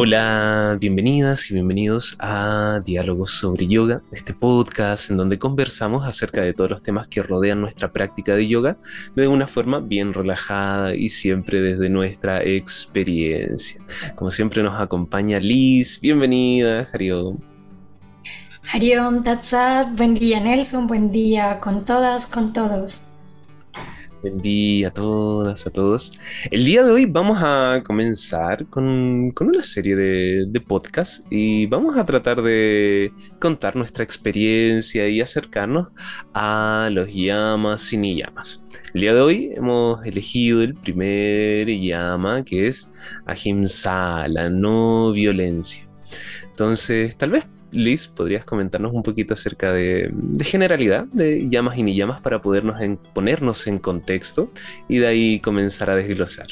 Hola, bienvenidas y bienvenidos a Diálogos sobre Yoga, este podcast en donde conversamos acerca de todos los temas que rodean nuestra práctica de yoga de una forma bien relajada y siempre desde nuestra experiencia. Como siempre nos acompaña Liz, bienvenida, Hariom. Hariom, Tatsat, buen día Nelson, buen día con todas, con todos. Buen día a todas, a todos. El día de hoy vamos a comenzar con, una serie de, de podcasts y vamos a tratar de contar nuestra experiencia y acercarnos a los llamas y ni llamas. El día de hoy hemos elegido el primer llama que es Ahimsa, la no violencia. Entonces, tal vez Liz, ¿podrías comentarnos un poquito acerca de, generalidad de llamas y ni llamas para podernos ponernos en contexto y de ahí comenzar a desglosar?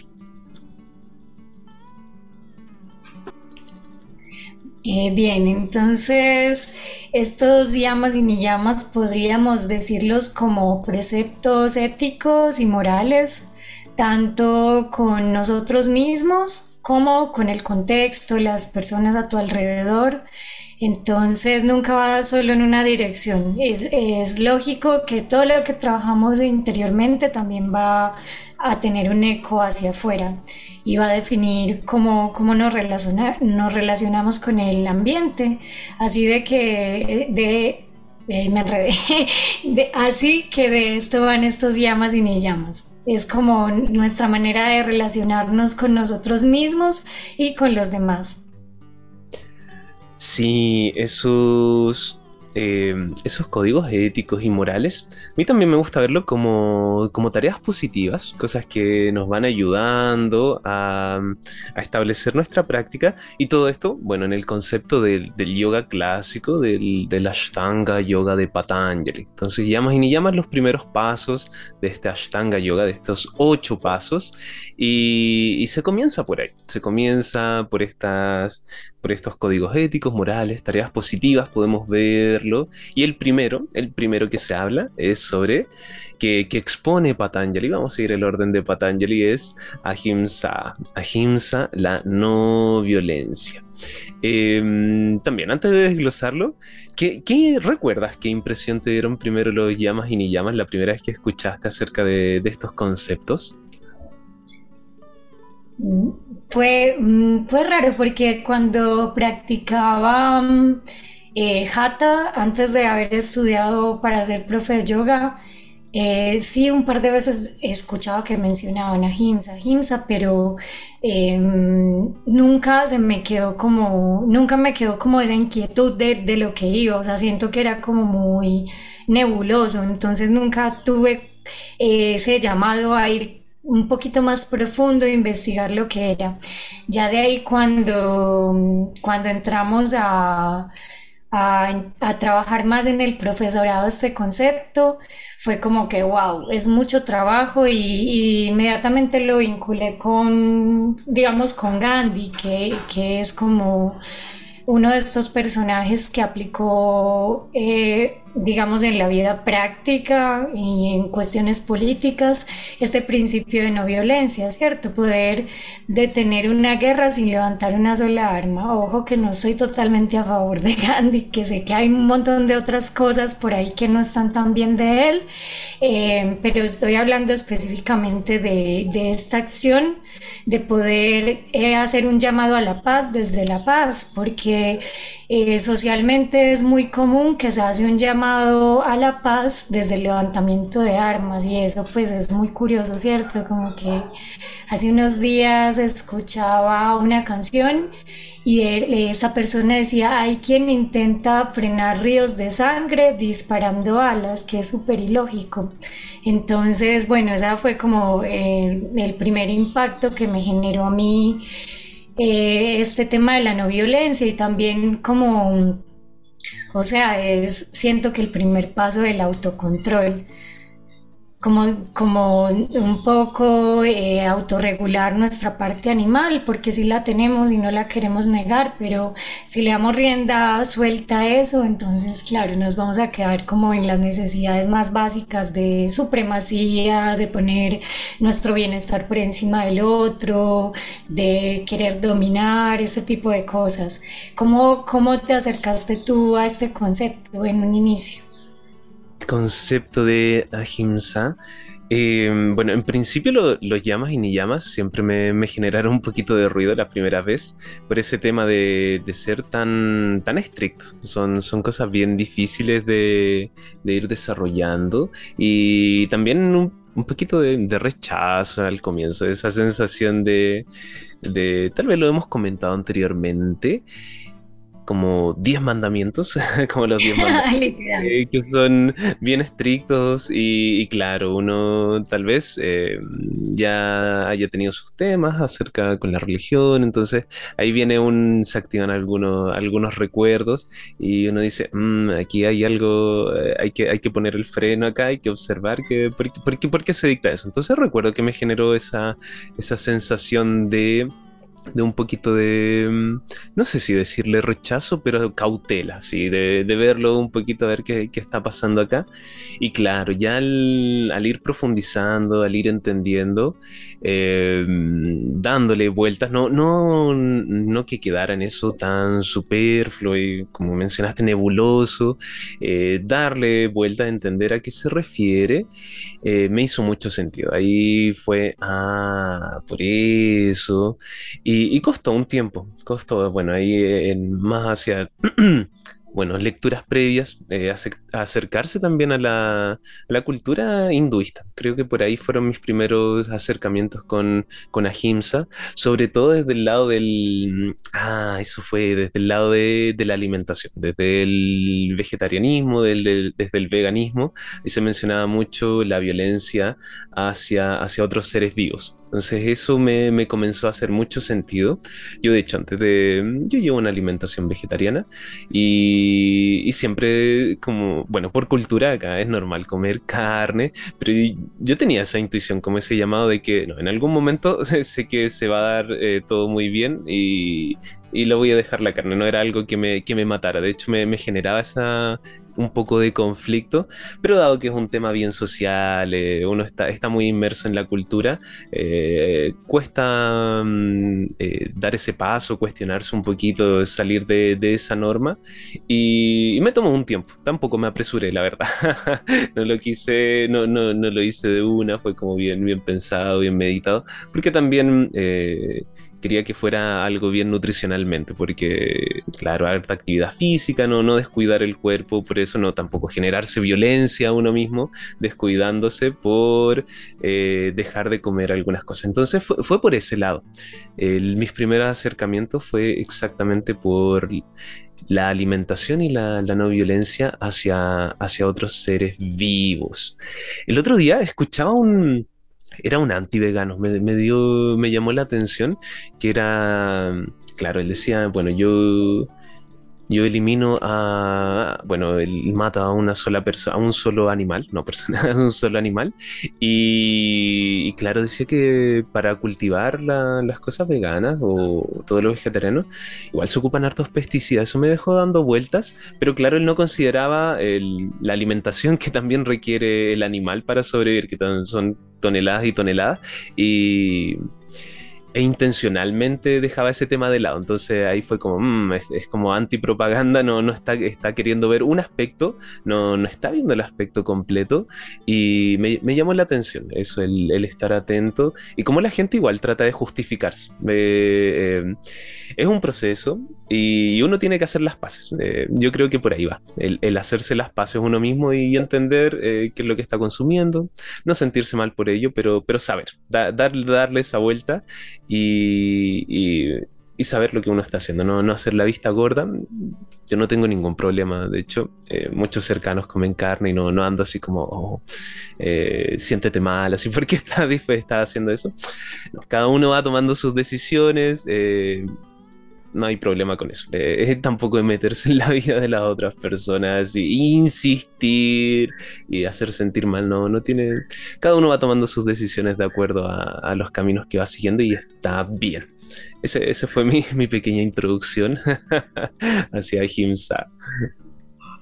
Eh, bien, entonces estos llamas y ni llamas podríamos decirlos como preceptos éticos y morales, tanto con nosotros mismos como con el contexto, las personas a tu alrededor entonces nunca va solo en una dirección. Es, lógico que todo lo que trabajamos interiormente también va a tener un eco hacia afuera y va a definir cómo, cómo nos, nos relacionamos con el ambiente. Así de que de, eh, me enredé. así que de esto van estos llamas y ni llamas. Es como nuestra manera de relacionarnos con nosotros mismos y con los demás. Sí, esos, em, esos códigos éticos y morales, a mí también me gusta verlo como, tareas positivas, cosas que nos van ayudando a, establecer nuestra práctica y todo esto, bueno, en el concepto del, yoga clásico, del, del, Ashtanga Yoga de Patanjali. Entonces, llamas y ni llamas los primeros pasos de este Ashtanga Yoga, de estos ocho pasos, y, y se comienza por ahí, se comienza por estas por estos códigos éticos, morales, tareas positivas, podemos verlo. Y el primero, el primero que se habla es sobre que, expone Patanjali, vamos a seguir el orden de Patanjali, es Ahimsa, Ahimsa, la no violencia. Em, también, antes de desglosarlo, ¿qué, ¿qué, recuerdas? ¿Qué impresión te dieron primero los llamas y ni llamas la primera vez que escuchaste acerca de estos conceptos? Fue, mm, fue raro porque cuando practicaba mm, eh, Hatha, antes de haber estudiado para ser profe de yoga, eh, sí, un par de veces he escuchado que mencionaban a Himsa, Himsa, pero em, nunca se me quedó como, nunca me quedó como esa inquietud de, de, lo que iba, o sea, siento que era como muy nebuloso, entonces nunca tuve eh, ese llamado a ir un poquito más profundo, investigar lo que era. Ya de ahí cuando, cuando entramos a, a, trabajar más en el profesorado este concepto, fue como que, wow, es mucho trabajo y, inmediatamente lo vinculé con, digamos, con Gandhi, que, que es como uno de estos personajes que aplicó, eh, digamos, en la vida práctica y en cuestiones políticas, este principio de no violencia, ¿cierto? Poder detener una guerra sin levantar una sola arma. Ojo que no soy totalmente a favor de Gandhi, que sé que hay un montón de otras cosas por ahí que no están tan bien de él, eh, pero estoy hablando específicamente de, de esta acción de poder eh, hacer un llamado a la paz desde la paz, porque eh, socialmente es muy común que se hace un llamado a la paz desde el levantamiento de armas y eso pues es muy curioso, ¿cierto? Como que hace unos días escuchaba una canción y esa persona decía, hay quien intenta frenar ríos de sangre disparando alas, que es súper ilógico. Entonces, bueno, esa fue como eh, el primer impacto que me generó a mí eh, este tema de la no violencia y también como, o sea, es, siento que el primer paso del autocontrol como, como un poco eh, autorregular nuestra parte animal, porque sí la tenemos y no la queremos negar, pero si le damos rienda suelta a eso, entonces claro, nos vamos a quedar como en las necesidades más básicas de supremacía, de poner nuestro bienestar por encima del otro, de querer dominar, ese tipo de cosas. ¿Cómo, cómo te acercaste tú a este concepto en un inicio? Concepto de ahimsa. Eh, bueno, en principio los llamas y ni llamas siempre me, generaron un poquito de ruido la primera vez por ese tema de, ser tan, tan estricto. Son, son cosas bien difíciles de, ir desarrollando y también un, poquito de, rechazo al comienzo, esa sensación de, de, tal vez lo hemos comentado anteriormente, como 10 mandamientos, como los 10 mandamientos, eh, que son bien estrictos y, claro, uno tal vez eh, ya haya tenido sus temas acerca con la religión, entonces ahí viene un, se activan algunos, algunos recuerdos y uno dice, mm, aquí hay algo, eh, hay, que, hay que poner el freno acá, hay que observar que, por, qué, por qué se dicta eso. Entonces recuerdo que me generó esa, esa sensación de de un poquito de, mm, no sé si decirle rechazo, pero cautela, sí, de, verlo un poquito a ver qué, está pasando acá. Y claro, ya al, ir profundizando, al ir entendiendo, em, dándole vueltas, no, no, no que quedara en eso tan superfluo y como mencionaste, nebuloso, eh, darle vueltas a entender a qué se refiere, eh, me hizo mucho sentido. Ahí fue, ah, por eso. Y, costó un tiempo, costó, bueno, ahí en, más hacia bueno, lecturas previas, eh, acercarse también a la, cultura hinduista. Creo que por ahí fueron mis primeros acercamientos con, con Ahimsa, sobre todo desde el lado del... Ah, eso fue desde el lado de, la alimentación, desde el vegetarianismo, desde el veganismo, y se mencionaba mucho la violencia hacia, hacia otros seres vivos. Entonces eso me, comenzó a hacer mucho sentido. Yo de hecho antes de... Yo llevo una alimentación vegetariana y, siempre como, bueno, por cultura acá es normal comer carne, pero yo tenía esa intuición, como ese llamado de que no, en algún momento sé que se va a dar eh, todo muy bien y, y lo voy a dejar la carne. No era algo que me, que me matara. De hecho, me, me generaba esa, un poco de conflicto, pero dado que es un tema bien social, eh, uno está, está muy inmerso en la cultura, eh, cuesta mm, eh, dar ese paso, cuestionarse un poquito, salir de, esa norma. Y, me tomó un tiempo, tampoco me apresuré, la verdad, no lo quise, no, no, no, lo hice de una, fue como bien, bien pensado, bien meditado, porque también quería que fuera algo bien nutricionalmente, porque, claro, harta actividad física, no, no descuidar el cuerpo, por eso no tampoco generarse violencia a uno mismo, descuidándose por eh, dejar de comer algunas cosas. Entonces fue, por ese lado. mis primeros acercamientos fue exactamente por la alimentación y la, no violencia hacia, hacia otros seres vivos. El otro día escuchaba un, era un anti-vegano, me, me, llamó la atención que era, claro, él decía, bueno, yo yo elimino a, bueno, él mata a una sola persona, a un solo animal, no persona, a un solo animal. Y, claro, decía que para cultivar las cosas veganas o todo lo vegetariano, igual se ocupan hartos pesticidas. Eso me dejó dando vueltas, pero claro, él no consideraba la alimentación que también requiere el animal para sobrevivir, que son toneladas y toneladas. Y e intencionalmente dejaba ese tema de lado. Entonces ahí fue como, mm, es, como antipropaganda, no, no está, está queriendo ver un aspecto, no, no está viendo el aspecto completo y me, llamó la atención eso, el, estar atento y cómo la gente igual trata de justificarse. Eh, es un proceso y uno tiene que hacer las paces. Eh, yo creo que por ahí va, el, hacerse las paces uno mismo y entender eh, qué es lo que está consumiendo, no sentirse mal por ello, pero, pero saber, darle esa vuelta y, saber lo que uno está haciendo, no, hacer la vista gorda. Yo no tengo ningún problema, de hecho, eh, muchos cercanos comen carne y no, no ando así como, oh, eh, siéntete mal, así, porque está, está haciendo eso? cada uno va tomando sus decisiones. Eh, no hay problema con eso. Eh, tampoco de meterse en la vida de las otras personas y insistir y hacer sentir mal, no, no tiene... Cada uno va tomando sus decisiones de acuerdo a, los caminos que va siguiendo y está bien. Ese, ese fue mi, mi pequeña introducción hacia Himsa.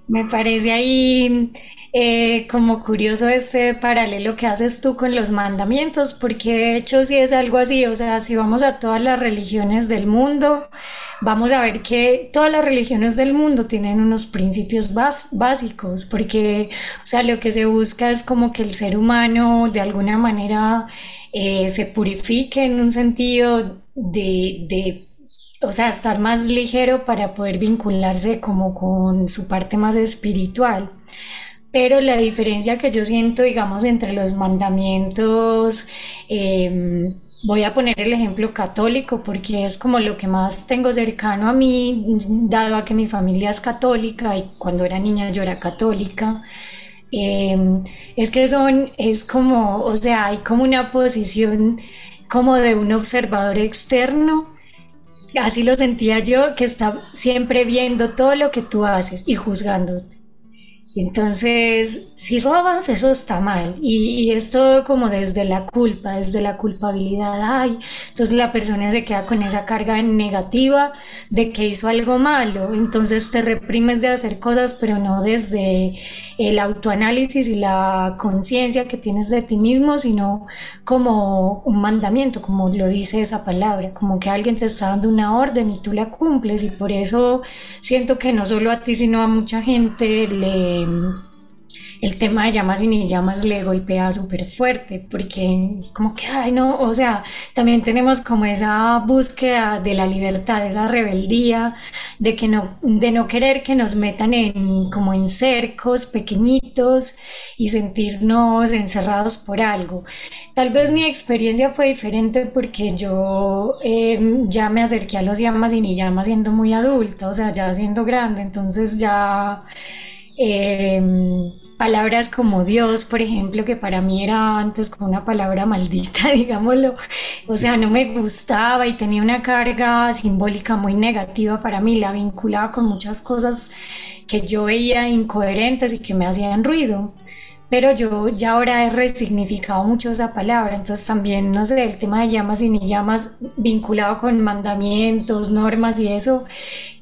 Me parece ahí eh, como curioso este paralelo que haces tú con los mandamientos, porque de hecho sí es algo así, o sea, si vamos a todas las religiones del mundo, vamos a ver que todas las religiones del mundo tienen unos principios básicos, porque, o sea, lo que se busca es como que el ser humano de alguna manera eh, se purifique en un sentido de, de o sea, estar más ligero para poder vincularse como con su parte más espiritual pero la diferencia que yo siento, digamos, entre los mandamientos, em, voy a poner el ejemplo católico porque es como lo que más tengo cercano a mí, dado a que mi familia es católica y cuando era niña yo era católica. Em, es que son, es como, o sea, hay como una posición como de un observador externo así lo sentía yo, que está siempre viendo todo lo que tú haces y juzgándote. Entonces, si robas, eso está mal. Y, es todo como desde la culpa, desde la culpabilidad. Ay, entonces la persona se queda con esa carga negativa de que hizo algo malo. Entonces te reprimes de hacer cosas, pero no desde el autoanálisis y la conciencia que tienes de ti mismo, sino como un mandamiento, como lo dice esa palabra, como que alguien te está dando una orden y tú la cumples. Y por eso siento que no solo a ti, sino a mucha gente le el tema de llamas y ni llamas le golpea súper fuerte, porque es como que, ay, no, o sea, también tenemos como esa búsqueda de la libertad, esa rebeldía, de que no, de no querer que nos metan en, como en cercos pequeñitos y sentirnos encerrados por algo. Tal vez mi experiencia fue diferente porque yo eh, ya me acerqué a los llamas y ni llamas siendo muy adulta, o sea, ya siendo grande, entonces ya... Eh, palabras como Dios, por ejemplo, que para mí era antes como una palabra maldita, digámoslo, o sea, no me gustaba y tenía una carga simbólica muy negativa para mí, la vinculaba con muchas cosas que yo veía incoherentes y que me hacían ruido. Pero yo ya ahora he resignificado mucho esa palabra, entonces también, no sé, el tema de llamas y ni llamas vinculado con mandamientos, normas y eso,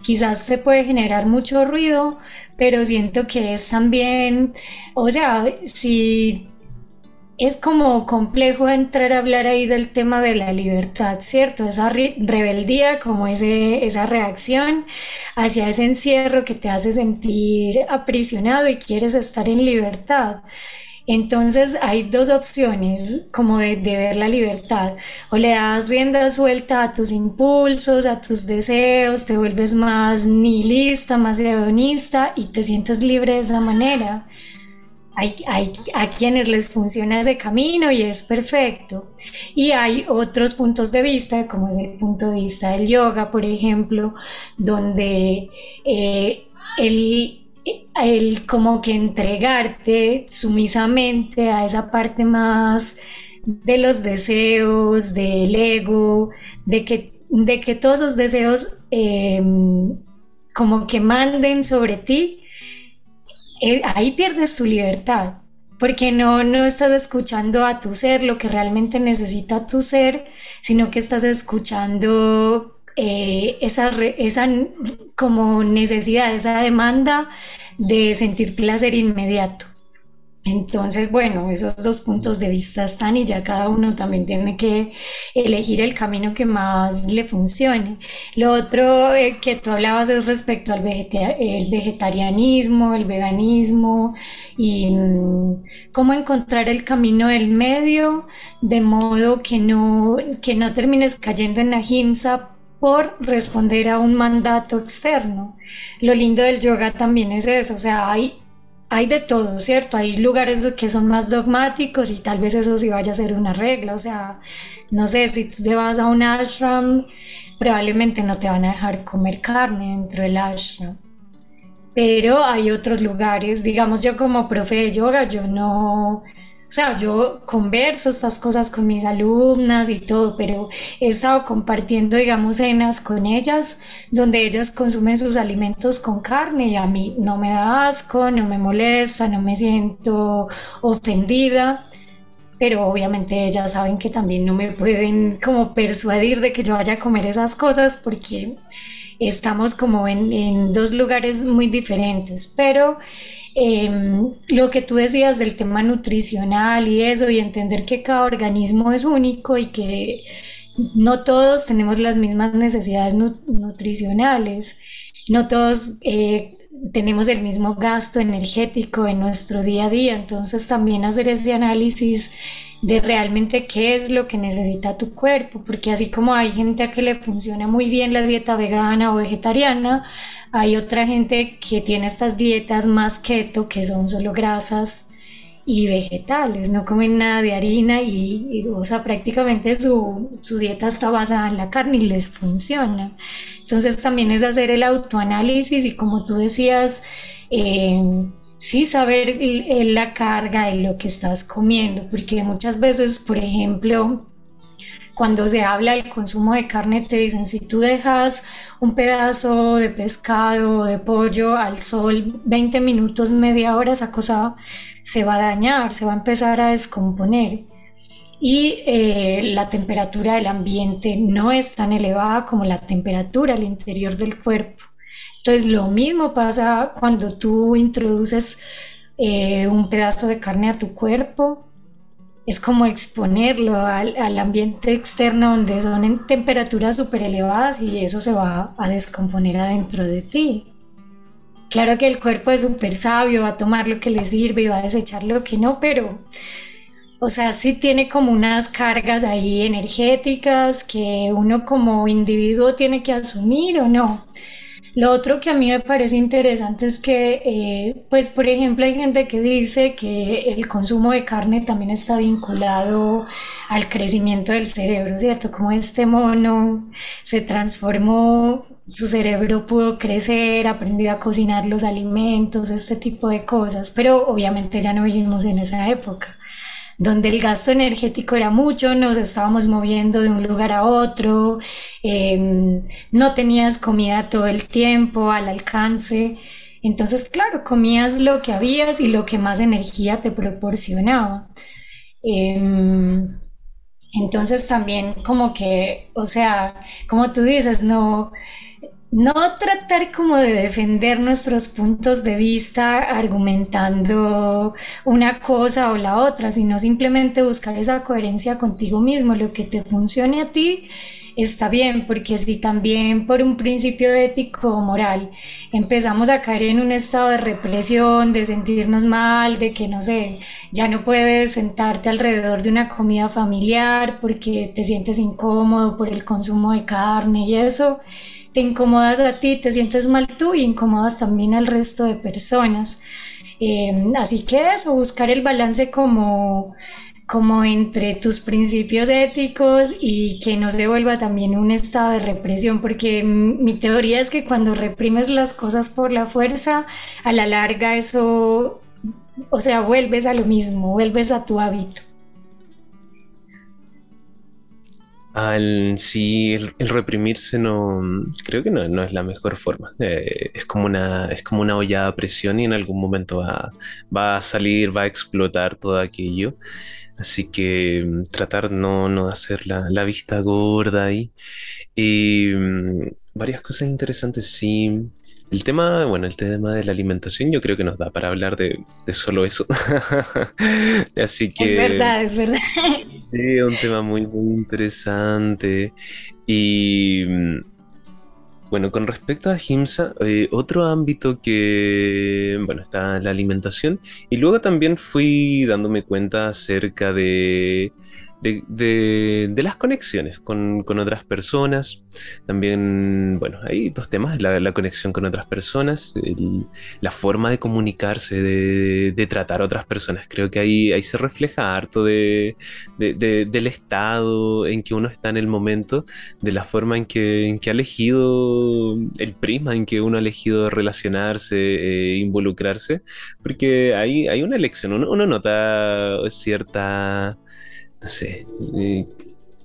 quizás se puede generar mucho ruido, pero siento que es también, o sea, si es como complejo entrar a hablar ahí del tema de la libertad, ¿cierto? Esa rebeldía, como ese, esa reacción hacia ese encierro que te hace sentir aprisionado y quieres estar en libertad. Entonces hay dos opciones como de, ver la libertad. O le das rienda suelta a tus impulsos, a tus deseos, te vuelves más nihilista, más hedonista y te sientes libre de esa manera. Hay, a quienes les funciona ese camino y es perfecto. Y hay otros puntos de vista, como es el punto de vista del yoga, por ejemplo, donde eh, el el como que entregarte sumisamente a esa parte más de los deseos, del ego, de que, de que todos esos deseos em, como que manden sobre ti, eh, ahí pierdes tu libertad, porque no, no estás escuchando a tu ser lo que realmente necesita tu ser, sino que estás escuchando eh, esa, esa como necesidad, esa demanda de sentir placer inmediato. Entonces, bueno, esos dos puntos de vista están y ya cada uno también tiene que elegir el camino que más le funcione. Lo otro eh, que tú hablabas es respecto al el vegetarianismo, el veganismo y mm, cómo encontrar el camino del medio de modo que no, que no termines cayendo en la ahimsa por responder a un mandato externo. Lo lindo del yoga también es eso, o sea, hay, hay de todo, ¿cierto? Hay lugares que son más dogmáticos y tal vez eso sí vaya a ser una regla, o sea, no sé, si tú te vas a un ashram, probablemente no te van a dejar comer carne dentro del ashram. Pero hay otros lugares, digamos yo como profe de yoga, yo no, o sea, yo converso estas cosas con mis alumnas y todo, pero he estado compartiendo, digamos, cenas con ellas, donde ellas consumen sus alimentos con carne y a mí no me da asco, no me molesta, no me siento ofendida pero obviamente ellas saben que también no me pueden como persuadir de que yo vaya a comer esas cosas porque estamos como en, en dos lugares muy diferentes, pero Em, lo que tú decías del tema nutricional y eso, y entender que cada organismo es único y que no todos tenemos las mismas necesidades nutricionales, no todos eh, tenemos el mismo gasto energético en nuestro día a día, entonces también hacer ese análisis de realmente qué es lo que necesita tu cuerpo, porque así como hay gente a que le funciona muy bien la dieta vegana o vegetariana, hay otra gente que tiene estas dietas más keto, que son solo grasas y vegetales, no comen nada de harina y, o sea, prácticamente su, su, dieta está basada en la carne y les funciona. Entonces también es hacer el autoanálisis y como tú decías, eh, sí saber la carga de lo que estás comiendo, porque muchas veces, por ejemplo, cuando se habla del consumo de carne, te dicen, si tú dejas un pedazo de pescado o de pollo al sol 20 minutos, media hora, esa cosa se va a dañar, se va a empezar a descomponer. Y eh, la temperatura del ambiente no es tan elevada como la temperatura al interior del cuerpo. Entonces lo mismo pasa cuando tú introduces eh, un pedazo de carne a tu cuerpo. Es como exponerlo al, ambiente externo donde son en temperaturas súper elevadas y eso se va a descomponer adentro de ti. Claro que el cuerpo es súper sabio, va a tomar lo que le sirve y va a desechar lo que no, pero, o sea, sí tiene como unas cargas ahí energéticas que uno como individuo tiene que asumir o no. Lo otro que a mí me parece interesante es que, eh, pues, por ejemplo, hay gente que dice que el consumo de carne también está vinculado al crecimiento del cerebro, ¿cierto? Como este mono se transformó, su cerebro pudo crecer, aprendió a cocinar los alimentos, este tipo de cosas, pero obviamente ya no vivimos en esa época donde el gasto energético era mucho, nos estábamos moviendo de un lugar a otro, em, no tenías comida todo el tiempo al alcance. Entonces, claro, comías lo que habías y lo que más energía te proporcionaba. Em, entonces también como que, o sea, como tú dices, no, no tratar como de defender nuestros puntos de vista argumentando una cosa o la otra, sino simplemente buscar esa coherencia contigo mismo, lo que te funcione a ti está bien, porque si también por un principio ético o moral empezamos a caer en un estado de represión, de sentirnos mal, de que no sé, ya no puedes sentarte alrededor de una comida familiar porque te sientes incómodo por el consumo de carne y eso, te incomodas a ti, te sientes mal tú y incomodas también al resto de personas. Em, así que eso, buscar el balance como, como entre tus principios éticos y que no se vuelva también un estado de represión, porque mi teoría es que cuando reprimes las cosas por la fuerza, a la larga eso, o sea, vuelves a lo mismo, vuelves a tu hábito. Al, sí, el, reprimirse no, creo que no, no es la mejor forma. Eh, es, como una, es como una olla a presión y en algún momento va, va a salir, va a explotar todo aquello. Así que mm, tratar no, no de hacer la, la vista gorda ahí. Y mm, varias cosas interesantes, sí. El tema, bueno, el tema de la alimentación yo creo que nos da para hablar de, solo eso. Así que... Es verdad, es verdad. Sí, un tema muy, muy interesante. Y mm, bueno, con respecto a GIMSA, eh, otro ámbito que, bueno, está la alimentación. Y luego también fui dándome cuenta acerca de de, las conexiones con, otras personas. También, bueno, hay dos temas, la, conexión con otras personas, la forma de comunicarse, de, tratar a otras personas. Creo que ahí, ahí se refleja harto de, del estado en que uno está en el momento, de la forma en que, en que ha elegido el prisma, en que uno ha elegido relacionarse, eh, involucrarse, porque hay, hay una elección, uno nota cierta no sé, eh,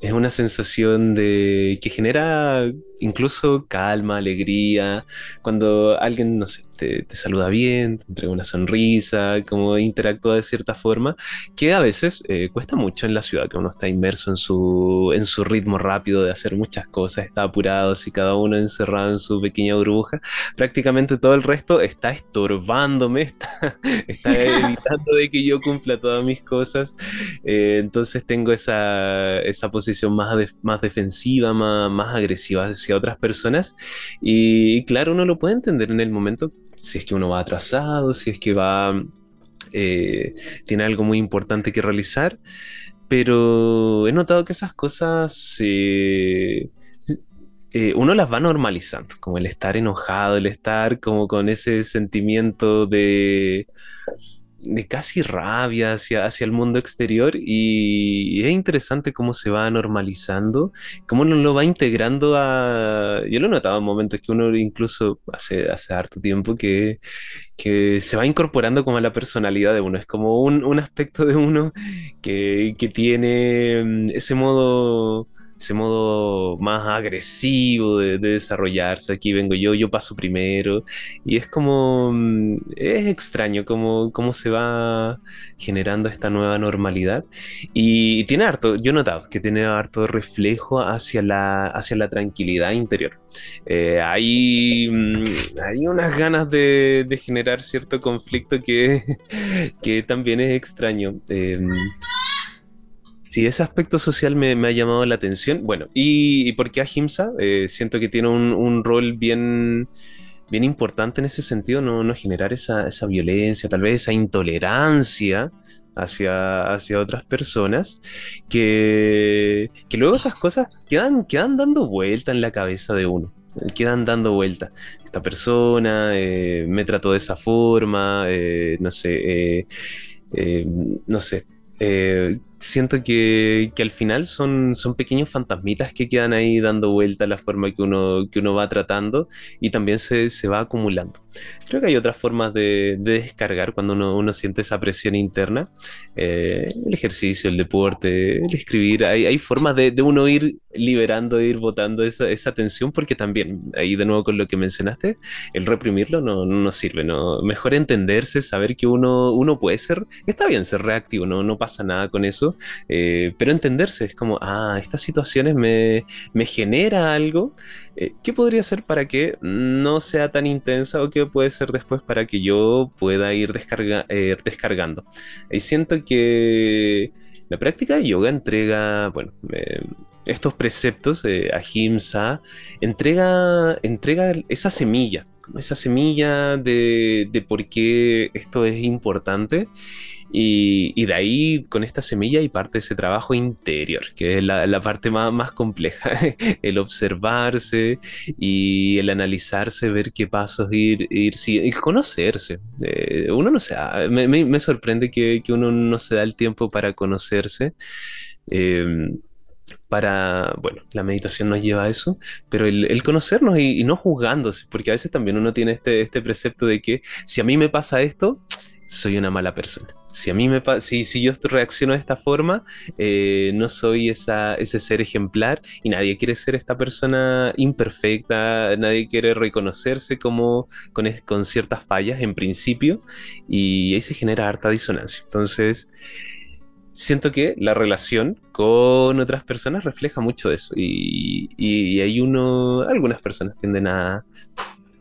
es una sensación de que genera incluso calma, alegría, cuando alguien, te, saluda bien, te entrega una sonrisa, como interactúa de cierta forma, que a veces eh, cuesta mucho en la ciudad, que uno está inmerso en su, en su ritmo rápido de hacer muchas cosas, está apurado, y cada uno encerrado en su pequeña burbuja, prácticamente todo el resto está estorbándome, está, evitando de que yo cumpla todas mis cosas, eh, entonces tengo esa, esa posición más, más defensiva, más, más agresiva a otras personas. Y, claro, uno lo puede entender en el momento si es que uno va atrasado, si es que va, eh, tiene algo muy importante que realizar. Pero he notado que esas cosas eh, uno las va normalizando, como el estar enojado, el estar como con ese sentimiento de de casi rabia hacia, hacia el mundo exterior y es interesante cómo se va normalizando, cómo uno lo va integrando a... Yo lo he notado en momentos que uno incluso hace, hace harto tiempo que, que se va incorporando como a la personalidad de uno, es como un, un aspecto de uno que, que tiene mm, ese modo ese modo más agresivo de, desarrollarse. Aquí vengo yo, yo paso primero. Y es como, mm, es extraño cómo, cómo se va generando esta nueva normalidad. Y tiene harto, yo he notado que tiene harto reflejo hacia la, hacia la tranquilidad interior. Eh, hay, mm, hay unas ganas de, generar cierto conflicto que, que también es extraño. Eh, Sí, ese aspecto social me, ha llamado la atención. Bueno, y, por qué Ahimsa, eh, siento que tiene un, rol bien, bien importante en ese sentido, no, generar esa, violencia, tal vez esa intolerancia hacia, hacia otras personas, que, que luego esas cosas quedan, quedan dando vuelta en la cabeza de uno quedan dando vuelta. Esta persona eh, me trató de esa forma, eh, no sé, no sé, siento que, al final son, son pequeños fantasmitas que quedan ahí dando vuelta la forma que uno, que uno va tratando y también se, va acumulando. Creo que hay otras formas de, descargar cuando uno, siente esa presión interna. Eh, el ejercicio, el deporte, el escribir, hay, hay formas de, uno ir liberando, ir botando esa, esa, tensión porque también, ahí de nuevo con lo que mencionaste, el reprimirlo no, no sirve. ¿no? Mejor entenderse, saber que uno, uno puede ser, está bien ser reactivo, no, no pasa nada con eso eh, pero entenderse es como, ah, estas situaciones me, me genera algo, eh, ¿qué podría ser para que no sea tan intensa o qué puede ser después para que yo pueda ir descarga, eh, descargando? Y siento que la práctica de yoga entrega, bueno, estos preceptos, ahimsa, entrega, entrega esa semilla, esa semilla de, de por qué esto es importante y, de ahí, con esta semilla, y parte ese trabajo interior, que es la, parte más, compleja, el observarse y el analizarse, ver qué pasos ir, ir y conocerse. Eh, uno no se me, sorprende que, uno no se da el tiempo para conocerse. Em, para, bueno, la meditación nos lleva a eso, pero el, conocernos y, no juzgándose, porque a veces también uno tiene este, este precepto de que si a mí me pasa esto, soy una mala persona. Si a mí me si, si yo reacciono de esta forma, eh, no soy ese ser ejemplar y nadie quiere ser esta persona imperfecta, nadie quiere reconocerse como con, con ciertas fallas en principio y ahí se genera harta disonancia. Entonces, siento que la relación con otras personas refleja mucho eso y, y hay uno, algunas personas tienden a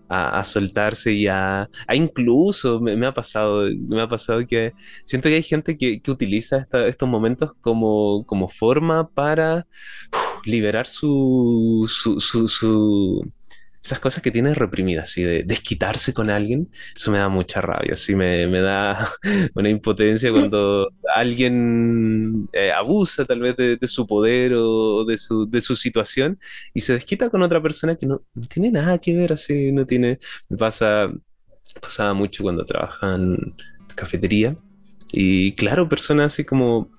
a, soltarse y a, incluso me, ha pasado, me ha pasado que siento que hay gente que, utiliza estos momentos como, como forma para liberar su, su, esas cosas que tienes reprimidas, así de desquitarse con alguien, eso me da mucha rabia, así me, me da una impotencia cuando alguien eh, abusa tal vez de, de, su poder o de su, de su situación y se desquita con otra persona que no, no tiene nada que ver, así, no tiene, me pasa, pasaba mucho cuando trabajaba en cafetería y claro, personas así como,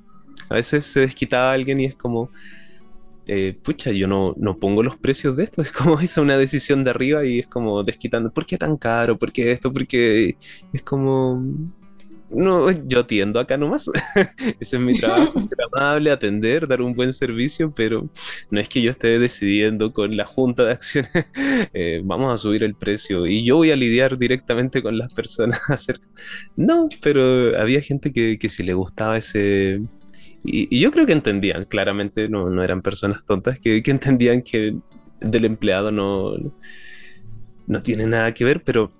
a veces se desquitaba alguien y es como eh, pucha, yo no, no, pongo los precios de esto, es como es una decisión de arriba y es como desquitando, ¿por qué tan caro? ¿Por qué esto? Porque es como, no, yo atiendo acá nomás, ese es mi trabajo, ser amable, atender, dar un buen servicio, pero no es que yo esté decidiendo con la junta de acciones, eh, vamos a subir el precio y yo voy a lidiar directamente con las personas acerca. No, pero había gente que, que si le gustaba ese y, yo creo que entendían, claramente no, no eran personas tontas, que, que, entendían que del empleado no, no tiene nada que ver, pero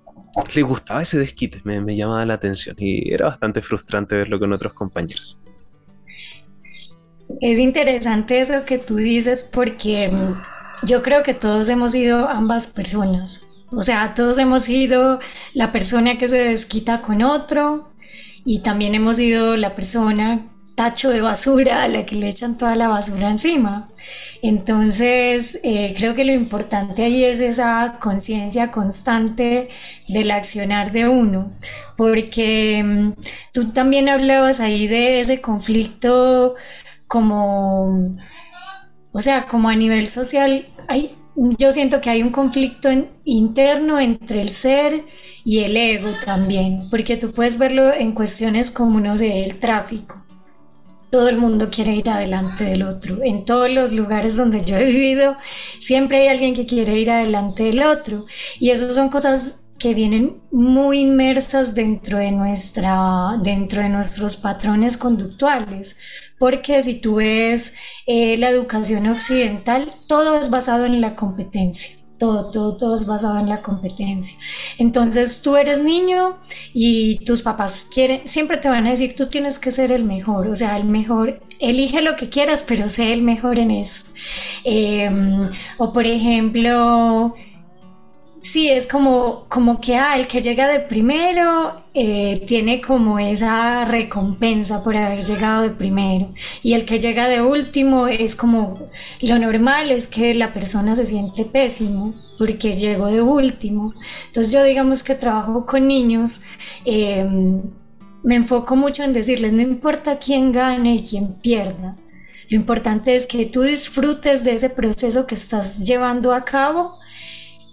le gustaba ese desquite, me, me llamaba la atención y era bastante frustrante verlo con otros compañeros. Es interesante eso que tú dices porque yo creo que todos hemos sido ambas personas. O sea, todos hemos sido la persona que se desquita con otro y también hemos sido la persona tacho de basura a la que le echan toda la basura encima. Entonces, eh, creo que lo importante ahí es esa conciencia constante del accionar de uno, porque mm, tú también hablabas ahí de ese conflicto como, o sea, como a nivel social, hay, yo siento que hay un conflicto interno entre el ser y el ego también, porque tú puedes verlo en cuestiones como, no sé, el tráfico todo el mundo quiere ir adelante del otro. En todos los lugares donde yo he vivido, siempre hay alguien que quiere ir adelante del otro. Y eso son cosas que vienen muy inmersas dentro de, nuestra, dentro de nuestros patrones conductuales. Porque si tú ves eh, la educación occidental, todo es basado en la competencia todo, todo, todo es basado en la competencia. Entonces tú eres niño y tus papás quieren, siempre te van a decir, tú tienes que ser el mejor, o sea, el mejor, elige lo que quieras, pero sé el mejor en eso. Em, o por ejemplo, Sí, es como, como que ah, el que llega de primero eh, tiene como esa recompensa por haber llegado de primero. Y el que llega de último es como lo normal es que la persona se siente pésimo porque llegó de último. Entonces yo digamos que trabajo con niños, em, me enfoco mucho en decirles, no importa quién gane y quién pierda. Lo importante es que tú disfrutes de ese proceso que estás llevando a cabo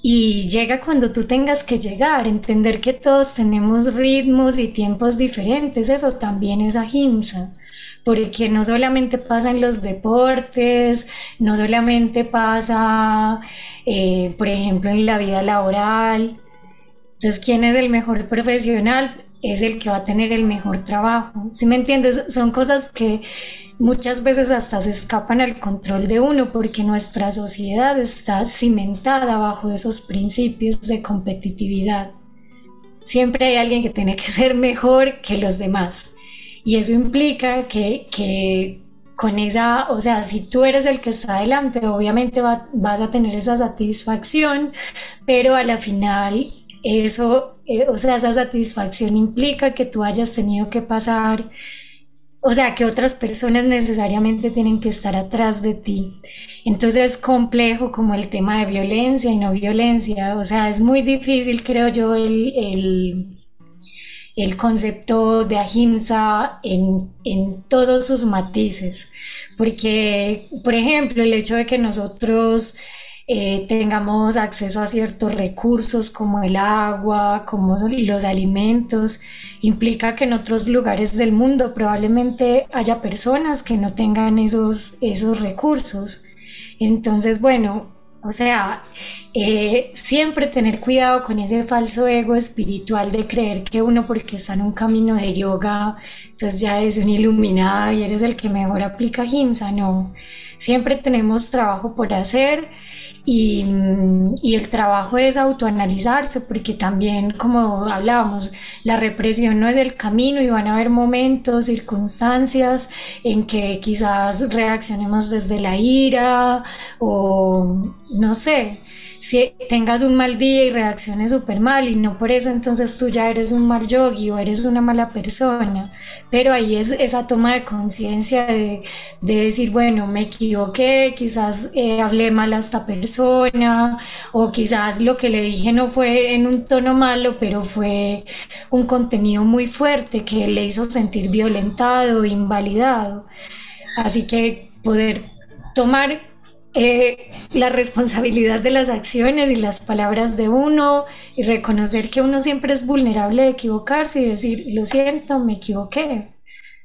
y llega cuando tú tengas que llegar, entender que todos tenemos ritmos y tiempos diferentes, eso también es ahimsa, porque no solamente pasa en los deportes, no solamente pasa, eh, por ejemplo, en la vida laboral. Entonces, ¿quién es el mejor profesional? Es el que va a tener el mejor trabajo. ¿Sí me entiendes? Son cosas que muchas veces hasta se escapan al control de uno porque nuestra sociedad está cimentada bajo esos principios de competitividad. Siempre hay alguien que tiene que ser mejor que los demás. Y eso implica que, que con esa, o sea, si tú eres el que está adelante, obviamente vas a tener esa satisfacción, pero a la final eso, eh, o sea, esa satisfacción implica que tú hayas tenido que pasar o sea, que otras personas necesariamente tienen que estar atrás de ti. Entonces es complejo como el tema de violencia y no violencia. O sea, es muy difícil, creo yo, el, el, concepto de ahimsa en, en todos sus matices. Porque, por ejemplo, el hecho de que nosotros eh, tengamos acceso a ciertos recursos como el agua, como los alimentos, implica que en otros lugares del mundo probablemente haya personas que no tengan esos, esos recursos. Entonces, bueno, o sea, eh, siempre tener cuidado con ese falso ego espiritual de creer que uno porque está en un camino de yoga, entonces ya es un iluminado y eres el que mejor aplica Himsa, no. Siempre tenemos trabajo por hacer y, el trabajo es autoanalizarse, porque también, como hablábamos, la represión no es el camino y van a haber momentos, circunstancias en que quizás reaccionemos desde la ira o no sé, si tengas un mal día y reacciones súper mal y no por eso entonces tú ya eres un mal yogi o eres una mala persona. Pero ahí es esa toma de conciencia de, decir, bueno, me equivoqué, quizás eh, hablé mal a esta persona o quizás lo que le dije no fue en un tono malo, pero fue un contenido muy fuerte que le hizo sentir violentado, invalidado. Así que poder tomar eh, la responsabilidad de las acciones y las palabras de uno y reconocer que uno siempre es vulnerable de equivocarse y decir, lo siento, me equivoqué,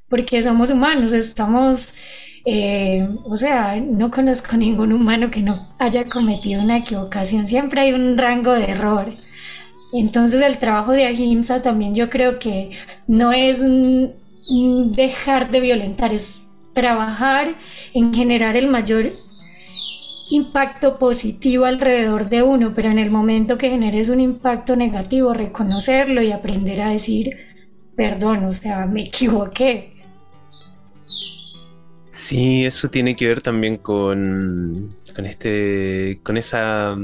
porque somos humanos, estamos, eh, o sea, no conozco ningún humano que no haya cometido una equivocación, siempre hay un rango de error. Entonces el trabajo de Ahimsa también yo creo que no es dejar de violentar, es trabajar en generar el mayor impacto positivo alrededor de uno, pero en el momento que generes un impacto negativo, reconocerlo y aprender a decir, perdón, o sea, me equivoqué. Sí, eso tiene que ver también con, con este, con esa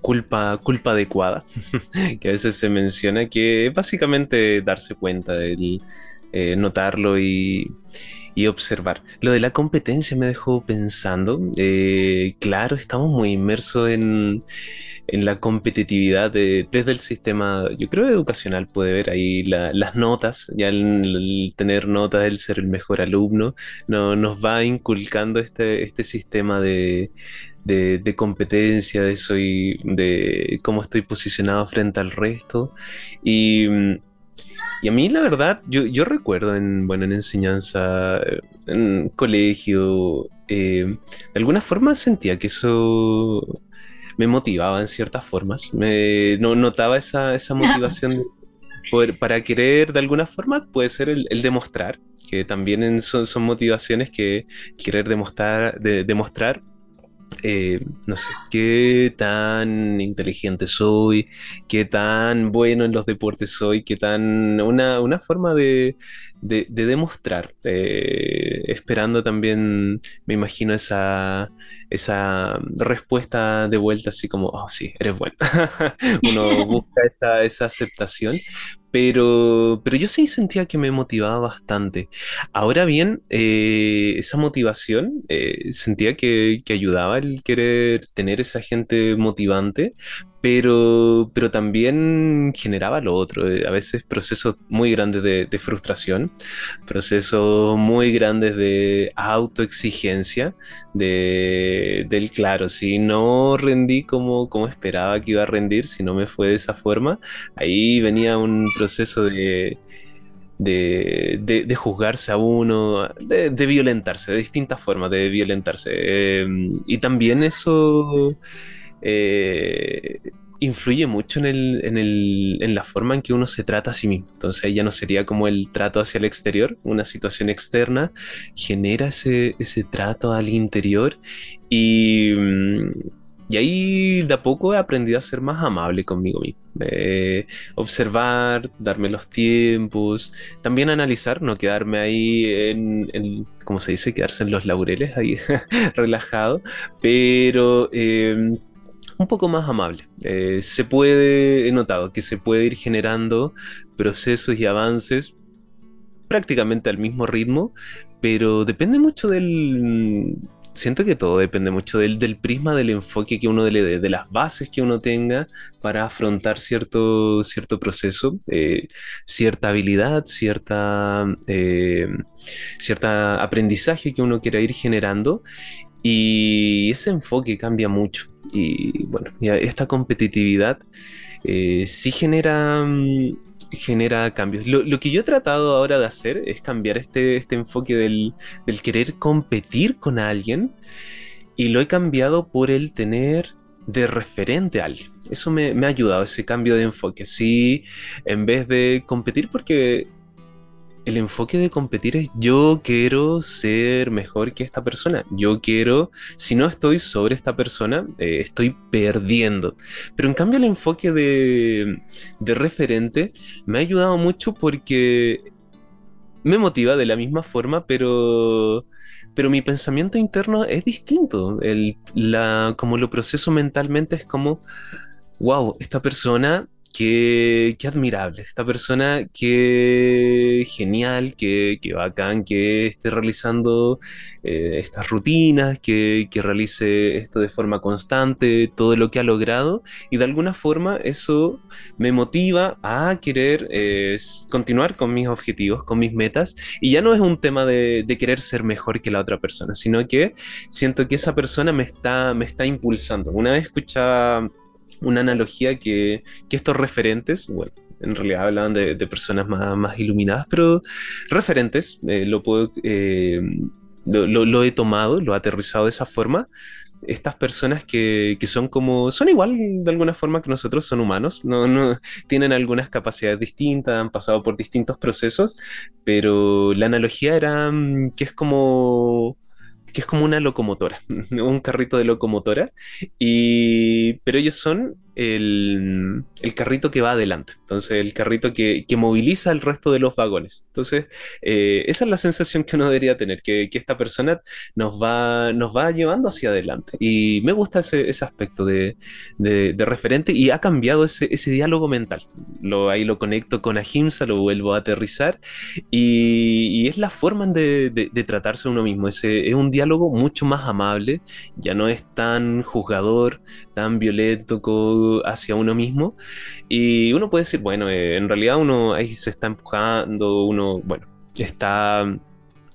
culpa, culpa adecuada, que a veces se menciona, que básicamente darse cuenta, el eh, notarlo y, y observar. Lo de la competencia me dejó pensando, eh, claro, estamos muy inmersos en, en la competitividad desde el sistema, yo creo, educacional, puede ver ahí las notas, ya el, tener notas, el ser el mejor alumno, no, nos va inculcando este, este sistema de, de, competencia, de soy, de cómo estoy posicionado frente al resto. Y y a mí, la verdad, yo, yo recuerdo en, bueno, en enseñanza, en colegio, eh, de alguna forma sentía que eso me motivaba en ciertas formas. Me no, notaba esa, esa motivación para querer, de alguna forma, puede ser el, demostrar, que también son, son motivaciones que querer demostrar, de, demostrar eh, no sé, qué tan inteligente soy, qué tan bueno en los deportes soy, qué tan... Una, una forma de, de, demostrar, eh, esperando también, me imagino, esa, esa respuesta de vuelta así como, oh sí, eres bueno. Uno busca esa, esa aceptación, pero, pero yo sí sentía que me motivaba bastante. Ahora bien, eh, esa motivación eh, sentía que, que, ayudaba el querer tener esa gente motivante, pero, pero también generaba lo otro, eh, a veces procesos muy grandes de, frustración, procesos muy grandes de autoexigencia, de, del claro, si no rendí como, como esperaba que iba a rendir, si no me fue de esa forma, ahí venía un proceso de, de, juzgarse a uno, de, violentarse, de distintas formas de violentarse. Eh, y también eso eh, influye mucho en, el, en, el, en, la forma en que uno se trata a sí mismo. Entonces ya no sería como el trato hacia el exterior, una situación externa genera ese, ese trato al interior y, y, ahí de a poco he aprendido a ser más amable conmigo mismo. observar, darme los tiempos, también analizar, no quedarme ahí en, en como se dice, quedarse en los laureles ahí relajado, pero... Eh, un poco más amable. Eh, se puede, he notado que se puede ir generando procesos y avances prácticamente al mismo ritmo, pero depende mucho del... Siento que todo depende mucho del, del prisma, del enfoque que uno le dé, de las bases que uno tenga para afrontar cierto, cierto proceso, eh, cierta habilidad, cierta, eh, cierta aprendizaje que uno quiera ir generando. Y ese enfoque cambia mucho. Y bueno, esta competitividad eh, sí genera, mm, genera cambios. Lo, que yo he tratado ahora de hacer es cambiar este, este enfoque del, querer competir con alguien y lo he cambiado por el tener de referente a alguien. Eso me, me ha ayudado, ese cambio de enfoque. Sí, en vez de competir, porque el enfoque de competir es yo quiero ser mejor que esta persona. Yo quiero, si no estoy sobre esta persona, eh, estoy perdiendo. Pero en cambio el enfoque de, de referente me ha ayudado mucho porque me motiva de la misma forma, pero pero mi pensamiento interno es distinto. El, la, como lo proceso mentalmente es como, wow, esta persona Qué, admirable. Esta persona, qué genial, qué, qué bacán que esté realizando eh, estas rutinas, que, que, realice esto de forma constante, todo lo que ha logrado. Y de alguna forma eso me motiva a querer eh, continuar con mis objetivos, con mis metas. Y ya no es un tema de, de, querer ser mejor que la otra persona, sino que siento que esa persona me está, me está impulsando. Una vez escuchaba una analogía que, estos referentes, bueno, en realidad hablaban de, personas más, iluminadas, pero referentes, eh, lo, puedo, eh, lo, he tomado, lo he aterrizado de esa forma. Estas personas que, que, son como, son igual de alguna forma que nosotros, son humanos, no, no, tienen algunas capacidades distintas, han pasado por distintos procesos, pero la analogía era mm, que es como que es como una locomotora, un carrito de locomotora, y, pero ellos son el, carrito que va adelante, entonces el carrito que, que moviliza el resto de los vagones. Entonces, eh, esa es la sensación que uno debería tener, que, que, esta persona nos va, nos va llevando hacia adelante. Y me gusta ese, aspecto de, de, referente y ha cambiado ese, ese diálogo mental. Ahí lo conecto con Ahimsa, lo vuelvo a aterrizar y, y es la forma de, de, tratarse uno mismo. Ese, es un diálogo mucho más amable, ya no es tan juzgador, tan violento hacia uno mismo. Y uno puede decir, bueno, eh, en realidad uno ahí se está empujando, uno, bueno, está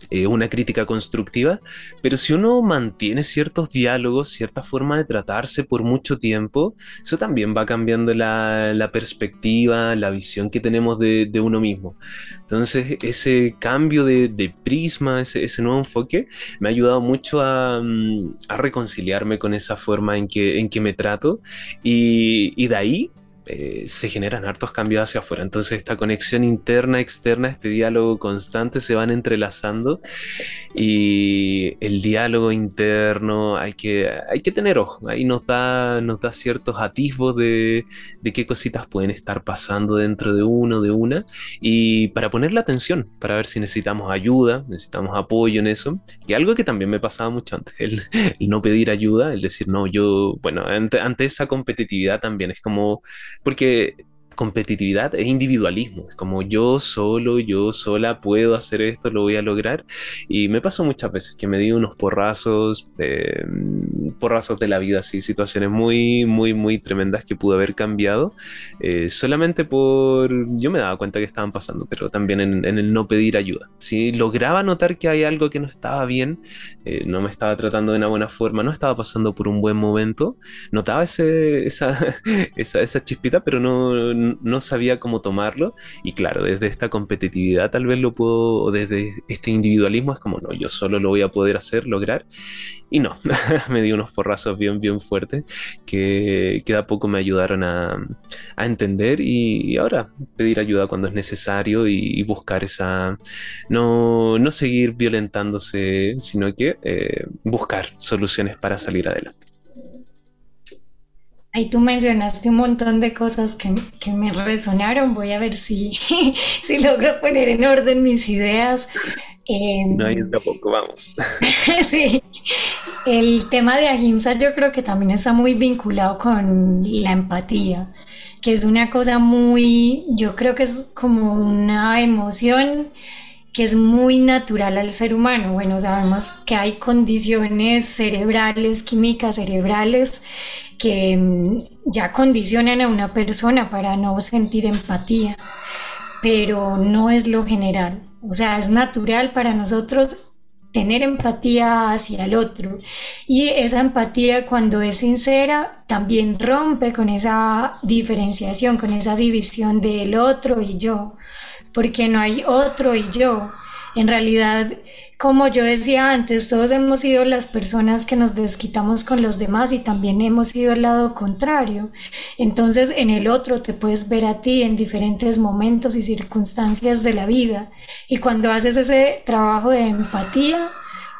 eh, una crítica constructiva, pero si uno mantiene ciertos diálogos, cierta forma de tratarse por mucho tiempo, eso también va cambiando la, perspectiva, la visión que tenemos de, uno mismo. Entonces, ese cambio de, prisma, ese, nuevo enfoque, me ha ayudado mucho a, mm, reconciliarme con esa forma en que, me trato y de ahí eh, se generan hartos cambios hacia afuera. Entonces esta conexión interna, externa, este diálogo constante se van entrelazando y el diálogo interno hay que, hay que tener ojo. Ahí nos da, nos da ciertos atisbos de, de qué cositas pueden estar pasando dentro de uno, de una, y para poner la atención, para ver si necesitamos ayuda, necesitamos apoyo en eso. Y algo que también me pasaba mucho antes, el, el no pedir ayuda, el decir, no, yo, bueno, ante, ante esa competitividad también es como porque competitividad es individualismo, es como yo solo, yo sola puedo hacer esto, lo voy a lograr. Y me pasó muchas veces que me di unos porrazos, eh, porrazos de la vida, así, situaciones muy, muy, muy tremendas que pude haber cambiado, eh, solamente por, yo me daba cuenta que estaban pasando, pero también en, en, el no pedir ayuda. Si lograba notar que hay algo que no estaba bien, eh, no me estaba tratando de una buena forma, no estaba pasando por un buen momento, notaba ese, esa, esa, esa chispita, pero no no sabía cómo tomarlo y claro, desde esta competitividad tal vez lo puedo, o desde este individualismo es como, no, yo solo lo voy a poder hacer, lograr y no, me di unos porrazos bien, bien fuertes que, que a poco me ayudaron a, a entender y, ahora pedir ayuda cuando es necesario y, y buscar esa, no, no, seguir violentándose, sino que eh, buscar soluciones para salir adelante. Ahí tú mencionaste un montón de cosas que, que, me resonaron. Voy a ver si, si logro poner en orden mis ideas. Eh, si no, hay tampoco, vamos. sí. El tema de Ahimsa yo creo que también está muy vinculado con la empatía, que es una cosa muy, yo creo que es como una emoción que es muy natural al ser humano. Bueno, sabemos que hay condiciones cerebrales, químicas cerebrales, que mm, ya condicionan a una persona para no sentir empatía, pero no es lo general. O sea, es natural para nosotros tener empatía hacia el otro. Y esa empatía cuando es sincera también rompe con esa diferenciación, con esa división del otro y yo porque no hay otro y yo. En realidad, como yo decía antes, todos hemos sido las personas que nos desquitamos con los demás y también hemos sido el lado contrario. Entonces, en el otro te puedes ver a ti en diferentes momentos y circunstancias de la vida. Y cuando haces ese trabajo de empatía,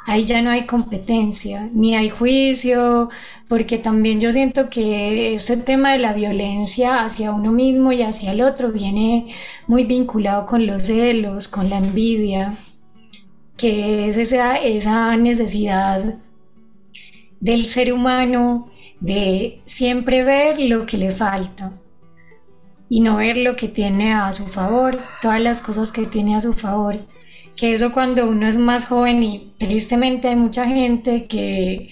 ahí ya no hay competencia, ni hay juicio, porque también yo siento que este tema de la violencia hacia uno mismo y hacia el otro viene muy vinculado con los celos, con la envidia. que es esa, esa necesidad del ser humano de siempre ver lo que le falta y no ver lo que tiene a su favor, todas las cosas que tiene a su favor. Que eso cuando uno es más joven y tristemente hay mucha gente que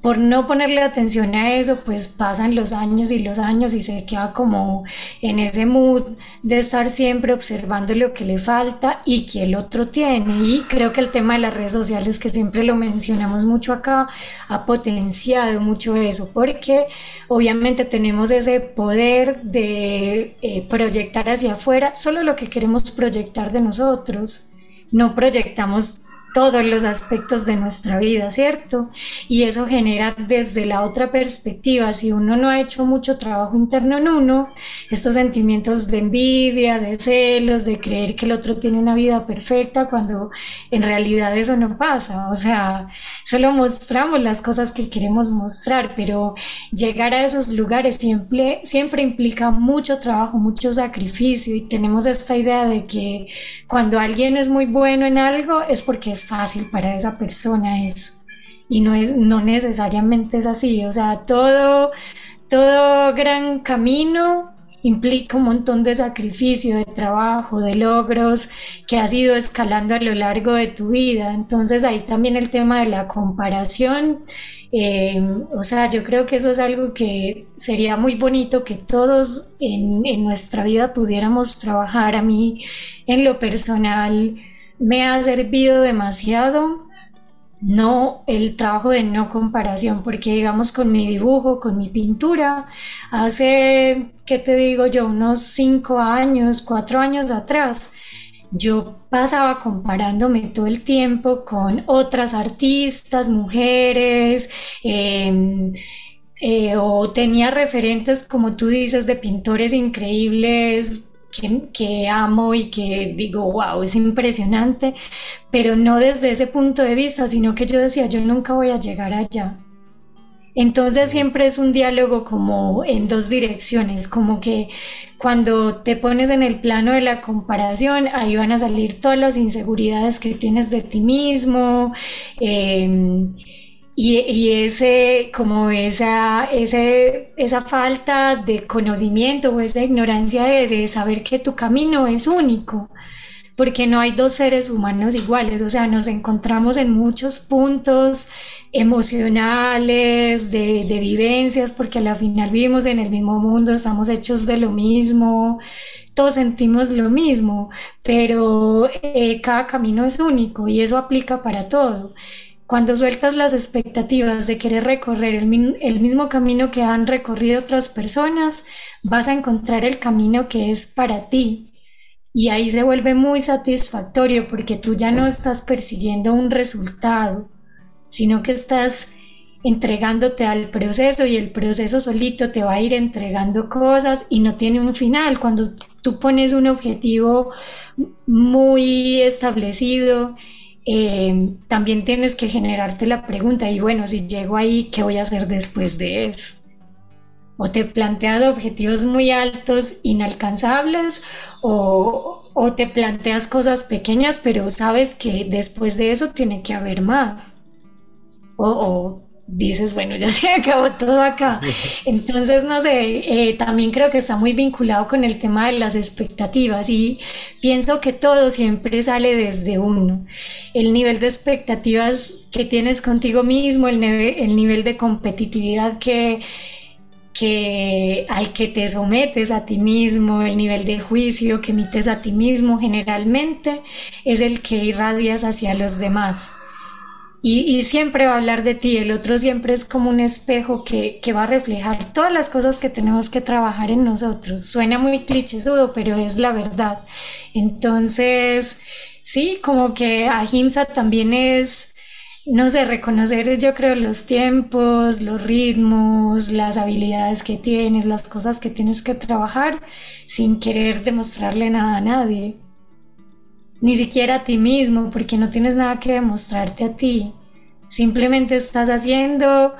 por no ponerle atención a eso, pues pasan los años y los años y se queda como en ese mood de estar siempre observando lo que le falta y que el otro tiene. Y creo que el tema de las redes sociales, que siempre lo mencionamos mucho acá, ha potenciado mucho eso, porque obviamente tenemos ese poder de eh, proyectar hacia afuera solo lo que queremos proyectar de nosotros. No proyectamos todos los aspectos de nuestra vida, ¿cierto? Y eso genera desde la otra perspectiva, si uno no ha hecho mucho trabajo interno en uno, estos sentimientos de envidia, de celos, de creer que el otro tiene una vida perfecta, cuando en realidad eso no pasa, o sea, solo mostramos las cosas que queremos mostrar, pero llegar a esos lugares siempre, siempre implica mucho trabajo, mucho sacrificio y tenemos esta idea de que cuando alguien es muy bueno en algo es porque fácil para esa persona eso. Y no, es, no necesariamente es así. O sea, todo, todo gran camino implica un montón de sacrificio, de trabajo, de logros que has ido escalando a lo largo de tu vida. Entonces ahí también el tema de la comparación, eh, o sea, yo creo que eso es algo que sería muy bonito que todos en nuestra vida pudiéramos trabajar. A mí en lo personal me ha servido demasiado no el trabajo de no comparación, porque digamos con mi dibujo, con mi pintura, hace, ¿qué te digo yo? Unos cinco años, cuatro años atrás, yo pasaba comparándome todo el tiempo con otras artistas, mujeres, em, eh, o tenía referentes, como tú dices, de pintores increíbles, que, amo y que digo, wow, es impresionante, pero no desde ese punto de vista, sino que yo decía, yo nunca voy a llegar allá. Entonces siempre es un diálogo como en dos direcciones, como que cuando te pones en el plano de la comparación, ahí van a salir todas las inseguridades que tienes de ti mismo. Eh, y, ese, como esa, ese, esa falta de conocimiento o esa ignorancia de, saber que tu camino es único, porque no hay dos seres humanos iguales, o sea, nos encontramos en muchos puntos emocionales, de, de vivencias, porque al final vivimos en el mismo mundo, estamos hechos de lo mismo, todos sentimos lo mismo, pero eh, cada camino es único y eso aplica para todo. Cuando sueltas las expectativas de querer recorrer el, mismo camino que han recorrido otras personas, vas a encontrar el camino que es para ti. Y ahí se vuelve muy satisfactorio porque tú ya no estás persiguiendo un resultado, sino que estás entregándote al proceso y el proceso solito te va a ir entregando cosas y no tiene un final. Cuando tú pones un objetivo muy establecido eh, también tienes que generarte la pregunta, y bueno, si llego ahí, ¿qué voy a hacer después de eso? O te planteas objetivos muy altos, inalcanzables, o, te planteas cosas pequeñas, pero sabes que después de eso tiene que haber más. O dices, bueno, ya se acabó todo acá. Entonces, no sé, eh, también creo que está muy vinculado con el tema de las expectativas y pienso que todo siempre sale desde uno. El nivel de expectativas que tienes contigo mismo, el, el nivel de competitividad que, que al que te sometes a ti mismo, el nivel de juicio que emites a ti mismo generalmente, es el que irradias hacia los demás. Y, siempre va a hablar de ti, el otro siempre es como un espejo que, que, va a reflejar todas las cosas que tenemos que trabajar en nosotros. Suena muy clichésudo, pero es la verdad. Entonces, sí, como que ahimsa también es, no sé, reconocer yo creo los tiempos, los ritmos, las habilidades que tienes, las cosas que tienes que trabajar sin querer demostrarle nada a nadie ni siquiera a ti mismo, porque no tienes nada que demostrarte a ti. Simplemente estás haciendo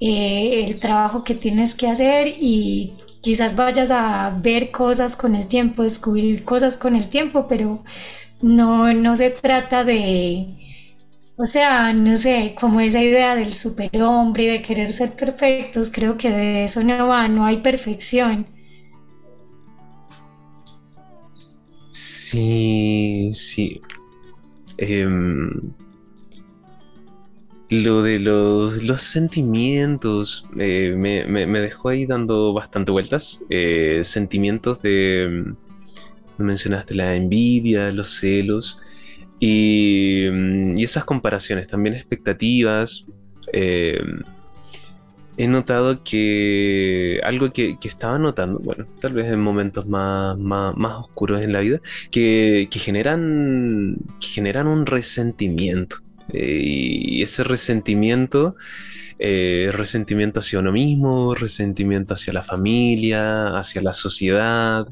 eh, el trabajo que tienes que hacer y quizás vayas a ver cosas con el tiempo, descubrir cosas con el tiempo, pero no, no se trata de, o sea, no sé, como esa idea del superhombre y de querer ser perfectos, creo que de eso no va, no hay perfección. Sí, sí. Em, lo de los, los sentimientos eh, me, me- dejó ahí dando bastante vueltas. Eh, sentimientos de... mm, Mencionaste la envidia, los celos y, mm, y esas comparaciones, también expectativas. He notado que algo que, que estaba notando, bueno, tal vez en momentos más, más, más oscuros en la vida, que, que generan, que generan un resentimiento. Eh, y ese resentimiento, eh, resentimiento hacia uno mismo, resentimiento hacia la familia, hacia la sociedad,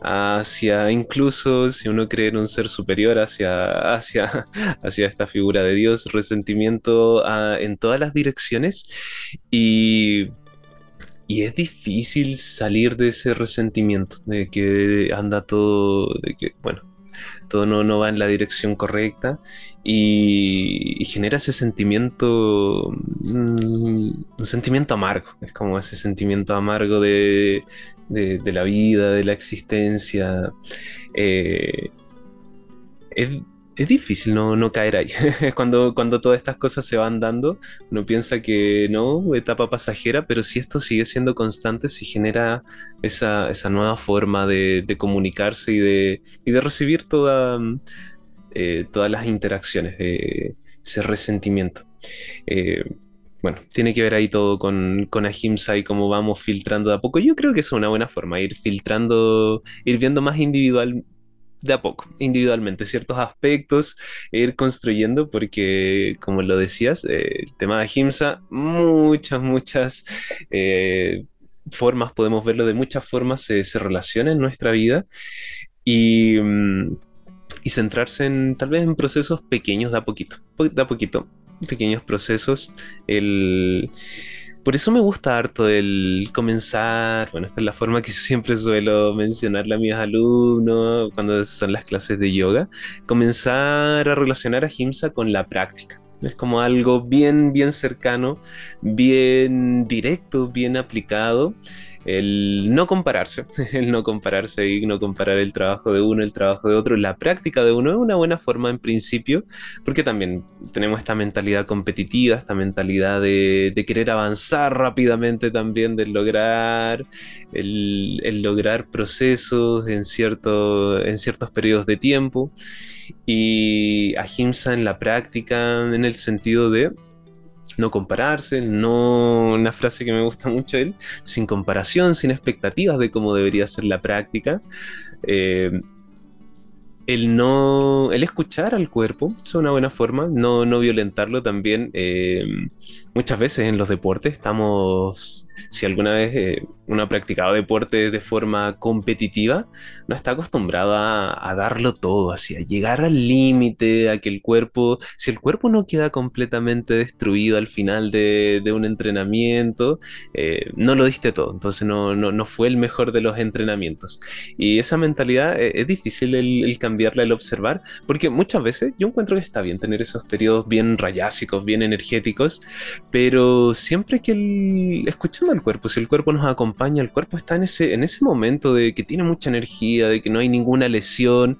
hacia incluso si uno cree en un ser superior, hacia, hacia, hacia esta figura de Dios, resentimiento ah, en todas las direcciones. Y y es difícil salir de ese resentimiento, de que anda todo, de que, bueno, todo no, no va en la dirección correcta y, genera ese sentimiento, mm, un sentimiento amargo, es como ese sentimiento amargo de, de- de la vida, de la existencia. Eh, es, es difícil no, no caer ahí. Cuando, cuando todas estas cosas se van dando, uno piensa que no, etapa pasajera, pero si esto sigue siendo constante, si genera esa, esa nueva forma de, comunicarse y de, y de recibir toda, mm, eh, todas las interacciones, eh, ese resentimiento. Eh, bueno, tiene que ver ahí todo con, con Ahimsa y cómo vamos filtrando de a poco. Yo creo que es una buena forma, ir filtrando, ir viendo más individual, de a poco, individualmente, ciertos aspectos, ir construyendo, porque como lo decías, eh, el tema de Ahimsa, muchas, muchas eh, formas, podemos verlo de muchas formas, se, se relaciona en nuestra vida y, mm, y centrarse en tal vez en procesos pequeños de poquito, po- de a poquito, pequeños procesos. El, por eso me gusta harto el comenzar, bueno, esta es la forma que siempre suelo mencionarle a mis alumnos cuando son las clases de yoga, comenzar a relacionar a Himsa con la práctica. Es como algo bien, bien cercano, bien directo, bien aplicado. El no compararse, el no compararse y no comparar el trabajo de uno, el trabajo de otro, la práctica de uno es una buena forma en principio, porque también tenemos esta mentalidad competitiva, esta mentalidad de, querer avanzar rápidamente también, de lograr, el, el lograr procesos en, cierto, en ciertos periodos de tiempo. Y ahimsa en la práctica, en el sentido de no compararse, no una frase que me gusta mucho él, sin comparación, sin expectativas de cómo debería ser la práctica. Eh, el no, el escuchar al cuerpo es una buena forma, no, no violentarlo también. eh, muchas veces en los deportes estamos, si alguna vez eh, uno ha practicado deporte de forma competitiva, no está acostumbrado a, a darlo todo, así, a llegar al límite, a que el cuerpo, si el cuerpo no queda completamente destruido al final de, de un entrenamiento, eh, no lo diste todo, entonces no, no, no fue el mejor de los entrenamientos. Y esa mentalidad eh, es difícil el, el cambiarla, el observar, porque muchas veces yo encuentro que está bien tener esos periodos bien rayásicos, bien energéticos, pero siempre que el, escuchando al cuerpo, si el cuerpo nos acompaña, el cuerpo está en ese, en ese momento de que tiene mucha energía, de que no hay ninguna lesión,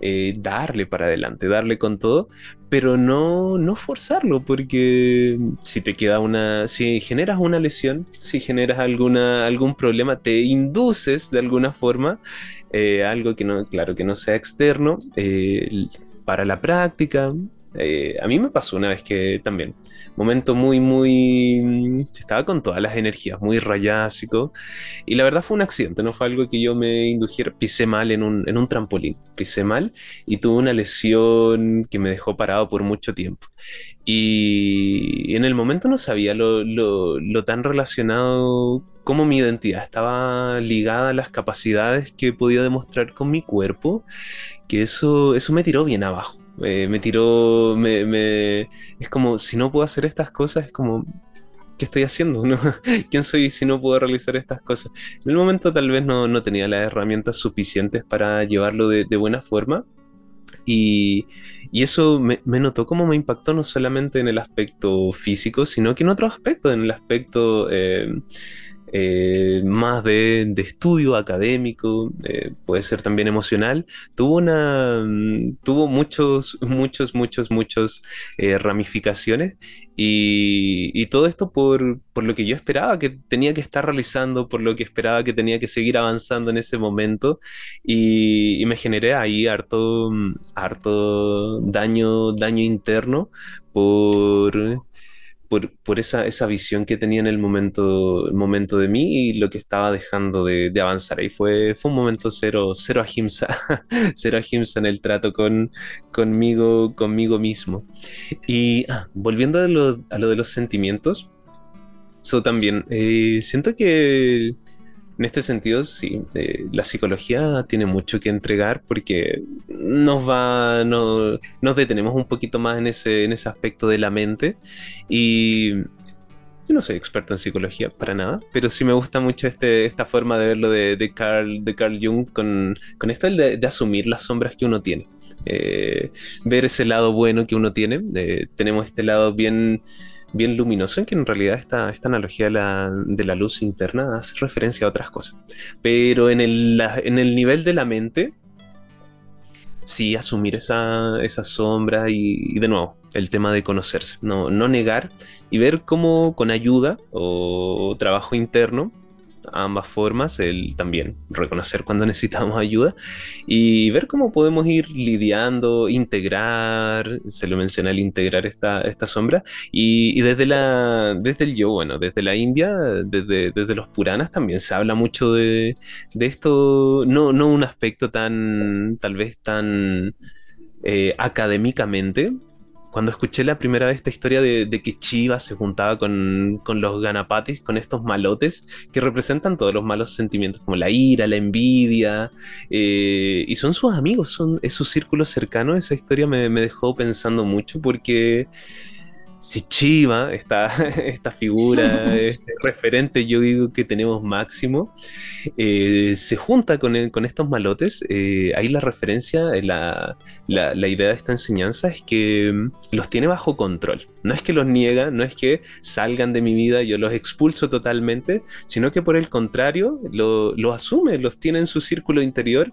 eh, darle para adelante, darle con todo, pero no, no forzarlo, porque si te queda una, si generas una lesión, si generas alguna, algún problema, te induces de alguna forma eh, algo que no, claro, que no sea externo eh, para la práctica. Eh, a mí me pasó una vez que también, momento muy, muy, mm, estaba con todas las energías, muy rayásico, y la verdad fue un accidente, no fue algo que yo me indujera, pisé mal en un, en un trampolín, pisé mal y tuve una lesión que me dejó parado por mucho tiempo. Y en el momento no sabía lo, lo, lo tan relacionado como mi identidad estaba ligada a las capacidades que podía demostrar con mi cuerpo, que eso, eso me tiró bien abajo. Eh, me tiró, me, es como, si no puedo hacer estas cosas, es como, ¿qué estoy haciendo? ¿no? ¿Quién soy si no puedo realizar estas cosas? En el momento tal vez no, no tenía las herramientas suficientes para llevarlo de, de buena forma Y, y eso me, me, notó como me impactó no solamente en el aspecto físico, sino que en otro aspecto, en el aspecto eh, eh, más de, de, estudio académico, eh, puede ser también emocional. Tuvo una, mm, tuvo muchos, muchos, muchos, muchos eh, ramificaciones y, y, todo esto por, por lo que yo esperaba que tenía que estar realizando, por lo que esperaba que tenía que seguir avanzando en ese momento y, y me generé ahí harto, harto daño, daño interno por por, esa, esa, visión que tenía en el momento, el momento de mí y lo que estaba dejando de, de avanzar. Ahí fue, fue un momento cero, cero ahimsa, cero ahimsa en el trato con, conmigo, conmigo mismo. Y ah, volviendo a lo, a lo, de los sentimientos, eso también, eh, siento que en este sentido, sí, eh, la psicología tiene mucho que entregar porque nos va, no, nos detenemos un poquito más en ese, en ese aspecto de la mente y yo no soy experto en psicología para nada, pero sí me gusta mucho este, esta forma de verlo de, Carl, de Carl Jung con, con esto de, de, asumir las sombras que uno tiene, eh, ver ese lado bueno que uno tiene, eh, tenemos este lado bien bien luminoso, en que en realidad esta, esta analogía de la, luz interna hace referencia a otras cosas. Pero en el, en el nivel de la mente, sí asumir esa, esa sombra y, y, de nuevo, el tema de conocerse, no, no negar y ver cómo con ayuda o trabajo interno ambas formas, el también reconocer cuando necesitamos ayuda y ver cómo podemos ir lidiando, integrar, se lo menciona el integrar esta, esta sombra, y, desde, la, desde el yo, bueno, desde la India, desde, desde los Puranas también se habla mucho de, de esto, no, no un aspecto tan, tal vez tan... Eh, académicamente, cuando escuché la primera vez esta historia de, que Chiva se juntaba con, con, los ganapatis, con estos malotes que representan todos los malos sentimientos, como la ira, la envidia, eh, y son sus amigos, son, es su círculo cercano, esa historia me dejó pensando mucho porque si Chiva, esta, esta figura, este referente, yo digo que tenemos máximo, eh, se junta con, el, con estos malotes, eh, ahí la referencia, la, la, la, idea de esta enseñanza es que mm, los tiene bajo control. No es que los niega, no es que salgan de mi vida, yo los expulso totalmente, sino que por el contrario, lo, lo asume, los tiene en su círculo interior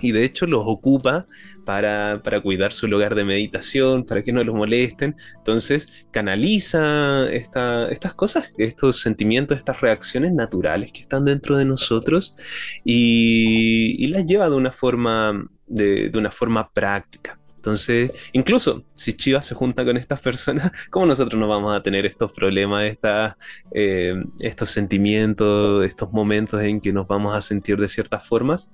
y de hecho los ocupa para, para, cuidar su lugar de meditación, para que no los molesten. Entonces canaliza esta, estas cosas, estos sentimientos, estas reacciones naturales que están dentro de nosotros y, y las lleva de una forma, de, una forma práctica. Entonces, incluso si Chivas se junta con estas personas, ¿cómo nosotros no vamos a tener estos problemas, esta, eh, estos sentimientos, estos momentos en que nos vamos a sentir de ciertas formas?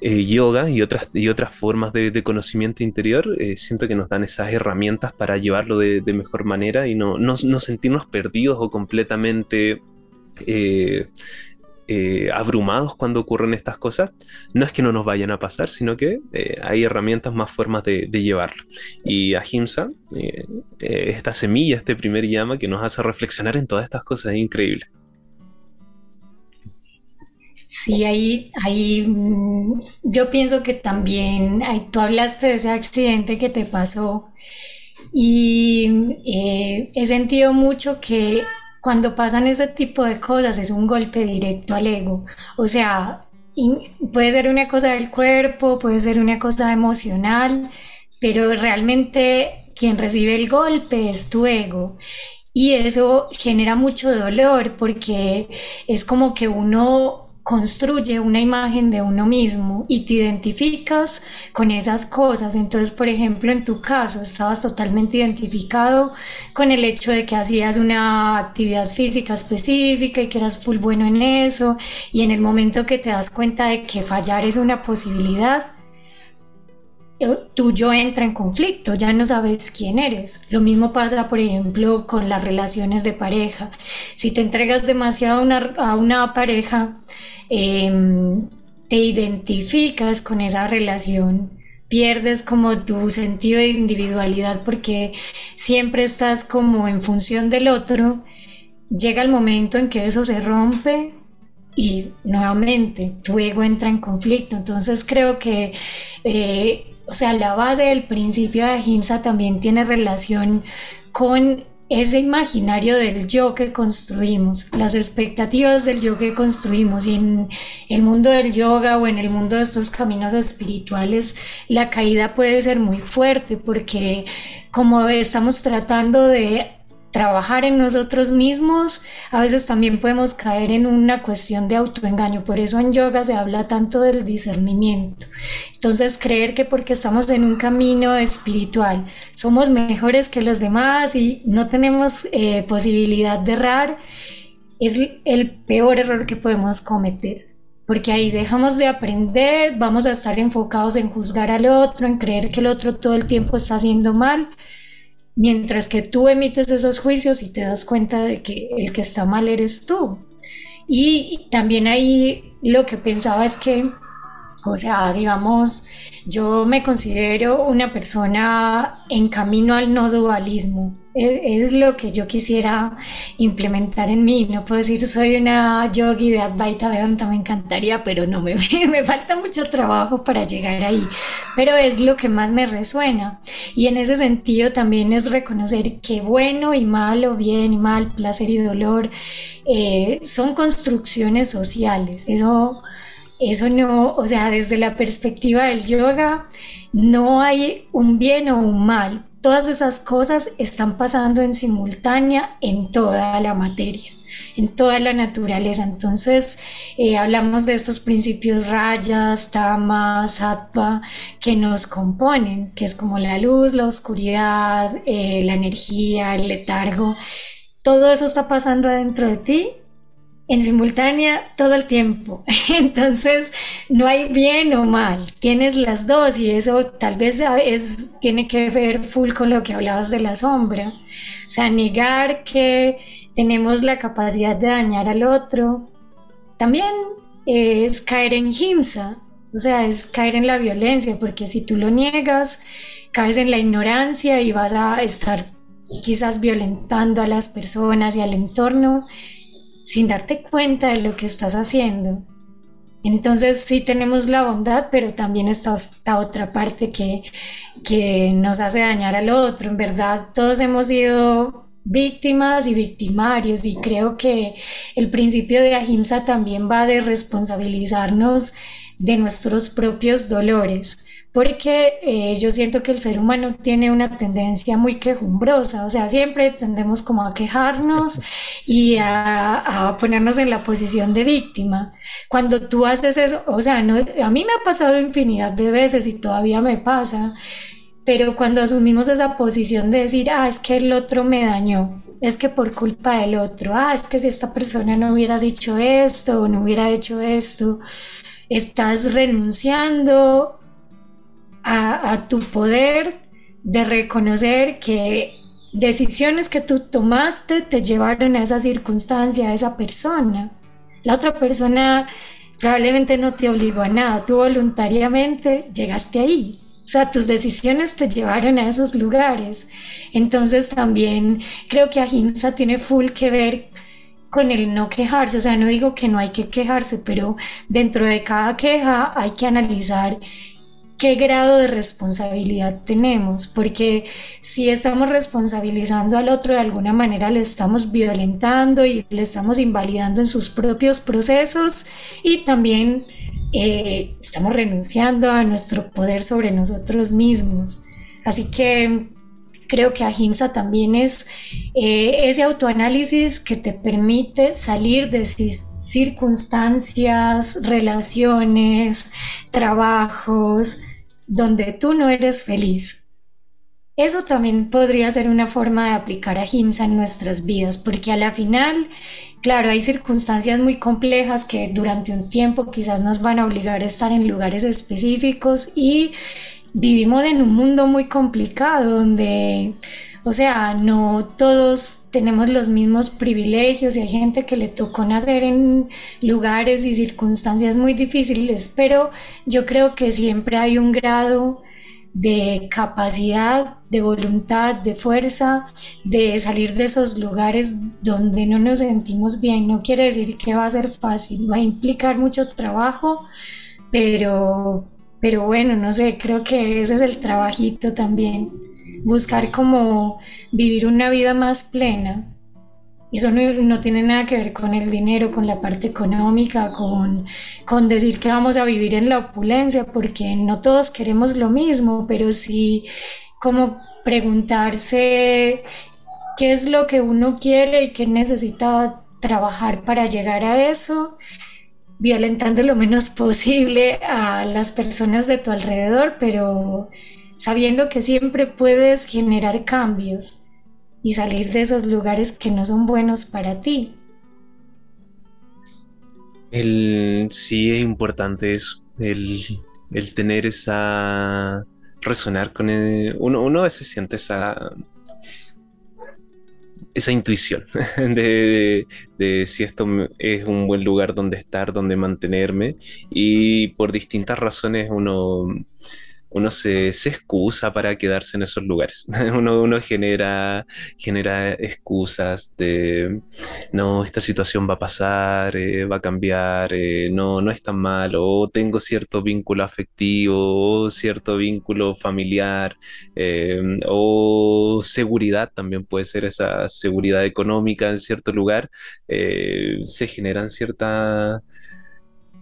Eh, yoga y otras, y otras formas de, de conocimiento interior, eh, siento que nos dan esas herramientas para llevarlo de, mejor manera y no, no, no, sentirnos perdidos o completamente eh, abrumados cuando ocurren estas cosas. No es que no nos vayan a pasar, sino que hay herramientas, más formas de, de llevarlo. Y Ahimsa, esta semilla, este primer llama que nos hace reflexionar en todas estas cosas, es increíble. Sí, ahí, ahí yo pienso que también, ahí, tú hablaste de ese accidente que te pasó y eh, he sentido mucho que cuando pasan ese tipo de cosas es un golpe directo al ego. O sea, puede ser una cosa del cuerpo, puede ser una cosa emocional, pero realmente quien recibe el golpe es tu ego. Y eso genera mucho dolor porque es como que uno construye una imagen de uno mismo y te identificas con esas cosas. Entonces, por ejemplo, en tu caso, estabas totalmente identificado con el hecho de que hacías una actividad física específica y que eras full bueno en eso, y en el momento que te das cuenta de que fallar es una posibilidad, tu yo entra en conflicto, ya no sabes quién eres. Lo mismo pasa, por ejemplo, con las relaciones de pareja. Si te entregas demasiado a una, a una pareja, eh, te identificas con esa relación, pierdes como tu sentido de individualidad porque siempre estás como en función del otro, llega el momento en que eso se rompe y nuevamente tu ego entra en conflicto. Entonces creo que eh, o sea, la base del principio de Ahimsa también tiene relación con ese imaginario del yo que construimos, las expectativas del yo que construimos. Y en el mundo del yoga o en el mundo de estos caminos espirituales la caída puede ser muy fuerte porque como estamos tratando de trabajar en nosotros mismos, a veces también podemos caer en una cuestión de autoengaño. Por eso en yoga se habla tanto del discernimiento. Entonces, creer que porque estamos en un camino espiritual somos mejores que los demás y no tenemos eh, posibilidad de errar, es el peor error que podemos cometer. Porque ahí dejamos de aprender, vamos a estar enfocados en juzgar al otro, en creer que el otro todo el tiempo está haciendo mal mientras que tú emites esos juicios y te das cuenta de que el que está mal eres tú. Y también ahí lo que pensaba es que, o sea, digamos, yo me considero una persona en camino al no dualismo es, lo que yo quisiera implementar en mí. No puedo decir soy una yogi de Advaita Vedanta, me encantaría, pero no, me, me falta mucho trabajo para llegar ahí. Pero es lo que más me resuena. Y en ese sentido también es reconocer que bueno y malo, bien y mal, placer y dolor, eh, son construcciones sociales. Eso eso no, o sea, desde la perspectiva del yoga, no hay un bien o un mal, Todas esas cosas están pasando en simultánea en toda la materia, en toda la naturaleza. Entonces, eh, hablamos de estos principios rayas, tamas, sattva, que nos componen, que es como la luz, la oscuridad, eh, la energía, el letargo. Todo eso está pasando dentro de ti en simultánea todo el tiempo. Entonces, no hay bien o mal, tienes las dos y eso tal vez es, tiene que ver full con lo que hablabas de la sombra. O sea, negar que tenemos la capacidad de dañar al otro también es caer en himsa, o sea, es caer en la violencia, porque si tú lo niegas, caes en la ignorancia y vas a estar quizás violentando a las personas y al entorno sin darte cuenta de lo que estás haciendo. Entonces sí tenemos la bondad, pero también está esta otra parte que, que nos hace dañar al otro. En verdad, todos hemos sido víctimas y victimarios y creo que el principio de Ahimsa también va de responsabilizarnos de nuestros propios dolores porque eh, yo siento que el ser humano tiene una tendencia muy quejumbrosa, o sea, siempre tendemos como a quejarnos y a, ponernos en la posición de víctima. Cuando tú haces eso, o sea, no, a mí me ha pasado infinidad de veces y todavía me pasa, pero cuando asumimos esa posición de decir, ah, es que el otro me dañó, es que por culpa del otro, ah, es que si esta persona no hubiera dicho esto o no hubiera hecho esto, estás renunciando a, tu poder de reconocer que decisiones que tú tomaste te llevaron a esa circunstancia, a esa persona. La otra persona probablemente no te obligó a nada, tú voluntariamente llegaste ahí. O sea, tus decisiones te llevaron a esos lugares. Entonces también creo que Ahimsa tiene full que ver con el no quejarse. O sea, no digo que no hay que quejarse, pero dentro de cada queja hay que analizar qué grado de responsabilidad tenemos, porque si estamos responsabilizando al otro de alguna manera, le estamos violentando y le estamos invalidando en sus propios procesos y también eh, estamos renunciando a nuestro poder sobre nosotros mismos. Así que creo que Ahimsa también es eh, ese autoanálisis que te permite salir de circunstancias, relaciones, trabajos, donde tú no eres feliz. Eso también podría ser una forma de aplicar a Ahimsa en nuestras vidas, porque a la final, claro, hay circunstancias muy complejas que durante un tiempo quizás nos van a obligar a estar en lugares específicos y vivimos en un mundo muy complicado donde, o sea, no todos tenemos los mismos privilegios y hay gente que le tocó nacer en lugares y circunstancias muy difíciles, pero yo creo que siempre hay un grado de capacidad, de voluntad, de fuerza, de salir de esos lugares donde no nos sentimos bien. No quiere decir que va a ser fácil, va a implicar mucho trabajo, pero pero bueno, no sé, creo que ese es el trabajito también, buscar como vivir una vida más plena. Eso no, tiene nada que ver con el dinero, con la parte económica, con, con decir que vamos a vivir en la opulencia, porque no todos queremos lo mismo, pero sí como preguntarse qué es lo que uno quiere y qué necesita trabajar para llegar a eso, violentando lo menos posible a las personas de tu alrededor, pero sabiendo que siempre puedes generar cambios y salir de esos lugares que no son buenos para ti. El, sí es importante eso, el, tener esa resonar con el, uno, uno a veces siente esa esa intuición de, de, si esto es un buen lugar donde estar, donde mantenerme y por distintas razones uno uno se, excusa para quedarse en esos lugares. Uno, uno genera, genera excusas de, no, esta situación va a pasar, eh, va a cambiar, eh, no, no es tan malo, o tengo cierto vínculo afectivo, o cierto vínculo familiar, eh, o seguridad, también puede ser esa seguridad económica en cierto lugar, se generan ciertas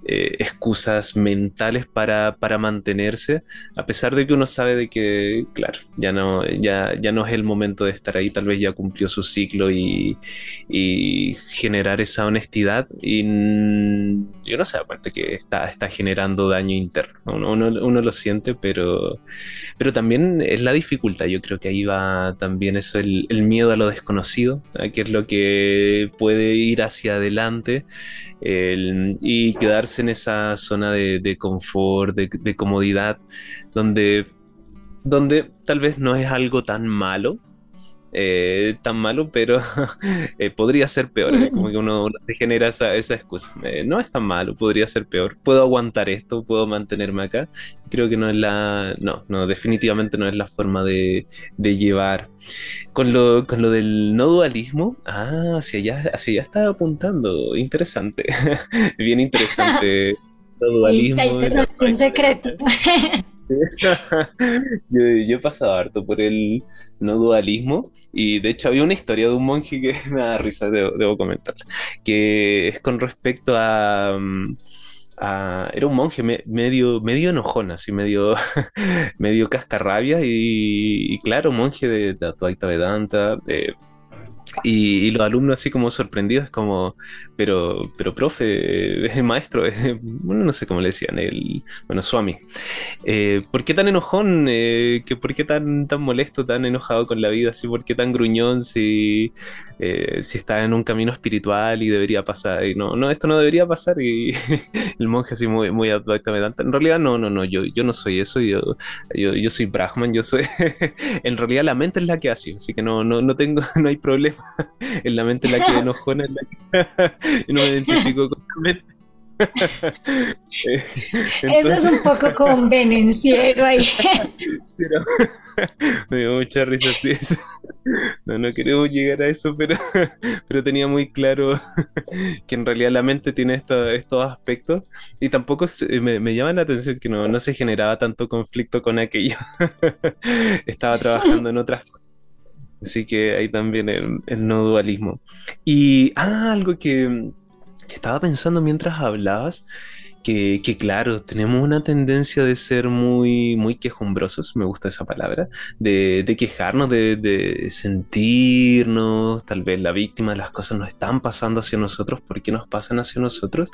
eh, excusas mentales para, para, mantenerse, a pesar de que uno sabe de que, claro, ya no, ya, ya no es el momento de estar ahí, tal vez ya cumplió su ciclo y, y generar esa honestidad y uno se da cuenta que está, está generando daño interno, uno, uno, lo siente, pero, pero también es la dificultad, yo creo que ahí va también eso, el, miedo a lo desconocido, que es lo que puede ir hacia adelante y quedarse en esa zona de, confort, de, comodidad, donde, donde tal vez no es algo tan malo, eh, tan malo, pero eh, podría ser peor. ¿eh? Como que uno, se genera esa, esa excusa. no es tan malo, podría ser peor. Puedo aguantar esto, puedo mantenerme acá. Creo que no es la. No, no, definitivamente no es la forma de, de llevar. Con lo, con lo del no dualismo, ah, hacia allá, hacia allá estaba apuntando. Interesante. Bien interesante. No dualismo. Secreto. yo, he pasado harto por el no dualismo. Y de hecho había una historia de un monje que me da risa, debo, comentar, que es con respecto a... Mm, era un monje medio, medio enojón, así medio, medio cascarrabia y, y, claro, monje de, Advaita Vedanta, de y, los alumnos así como sorprendidos, como, pero, pero profe, maestro, bueno, no sé cómo le decían, el, bueno, Swami, eh, ¿por qué tan enojón? Eh, que ¿Por qué tan, tan molesto, tan enojado con la vida? Así, ¿Por qué tan gruñón si, eh, si está en un camino espiritual y debería pasar? Y no, no, esto no debería pasar. Y el monje así muy, muy absolutamente En realidad, no, no, no, yo, yo no soy eso, yo, yo, yo soy Brahman, yo soy... en realidad la mente es la que hace, así que no, no, no tengo, no hay problema. en la mente la que enojona, no me identifico con la mente. eso es un poco convenenciero ahí. me dio mucha risa así eso. No, no queremos llegar a eso, pero, pero tenía muy claro que en realidad la mente tiene estos aspectos y tampoco me, me, llama la atención que no, no se generaba tanto conflicto con aquello. Estaba trabajando en otras cosas. Así que ahí también el, no dualismo. Y ah, algo que, estaba pensando mientras hablabas, que, claro, tenemos una tendencia de ser muy, muy quejumbrosos, me gusta esa palabra, de, quejarnos, de, sentirnos, tal vez la víctima, las cosas nos están pasando hacia nosotros, ¿por qué nos pasan hacia nosotros?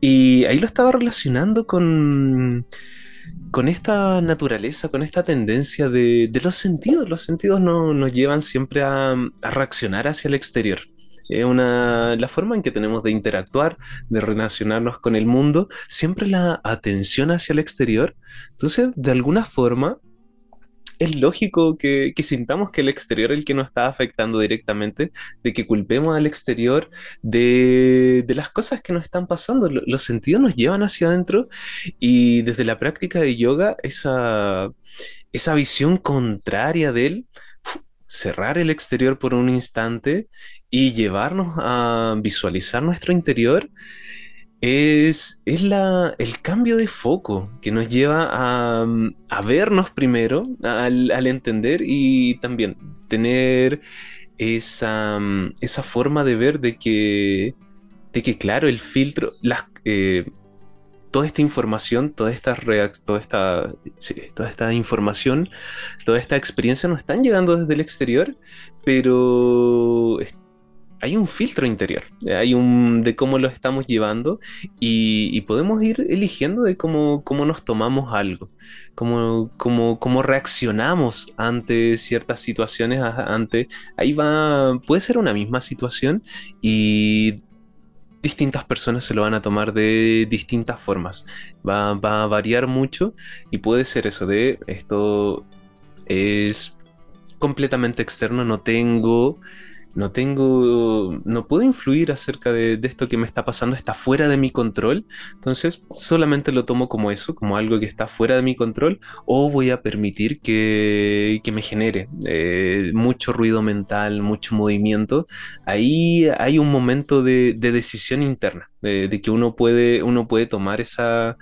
Y ahí lo estaba relacionando con con esta naturaleza, con esta tendencia de, los sentidos. Los sentidos no, nos llevan siempre a, reaccionar hacia el exterior. Es una, la forma en que tenemos de interactuar, de relacionarnos con el mundo, siempre la atención hacia el exterior. Entonces, de alguna forma, es lógico que, sintamos que el exterior es el que nos está afectando directamente, de que culpemos al exterior de, las cosas que nos están pasando. Los sentidos nos llevan hacia adentro y desde la práctica de yoga, esa, esa visión contraria de él, cerrar el exterior por un instante y llevarnos a visualizar nuestro interior Es, es la, el cambio de foco que nos lleva a, a vernos primero, al, al, entender y también tener esa, esa forma de ver de que, de que claro, el filtro, las, eh, toda esta información, toda esta, toda, esta, toda esta información, toda esta experiencia nos están llegando desde el exterior, pero hay un filtro interior, hay un de cómo lo estamos llevando y, podemos ir eligiendo de cómo, cómo nos tomamos algo, cómo, cómo, cómo, reaccionamos ante ciertas situaciones, ante, ahí va, puede ser una misma situación y distintas personas se lo van a tomar de distintas formas. Va, va, a variar mucho y puede ser eso de esto es completamente externo, no tengo no tengo, no puedo influir acerca de, esto que me está pasando, está fuera de mi control, entonces solamente lo tomo como eso, como algo que está fuera de mi control, o voy a permitir que, me genere eh, mucho ruido mental, mucho movimiento. Ahí hay un momento de, decisión interna, de, que uno puede, uno puede tomar esa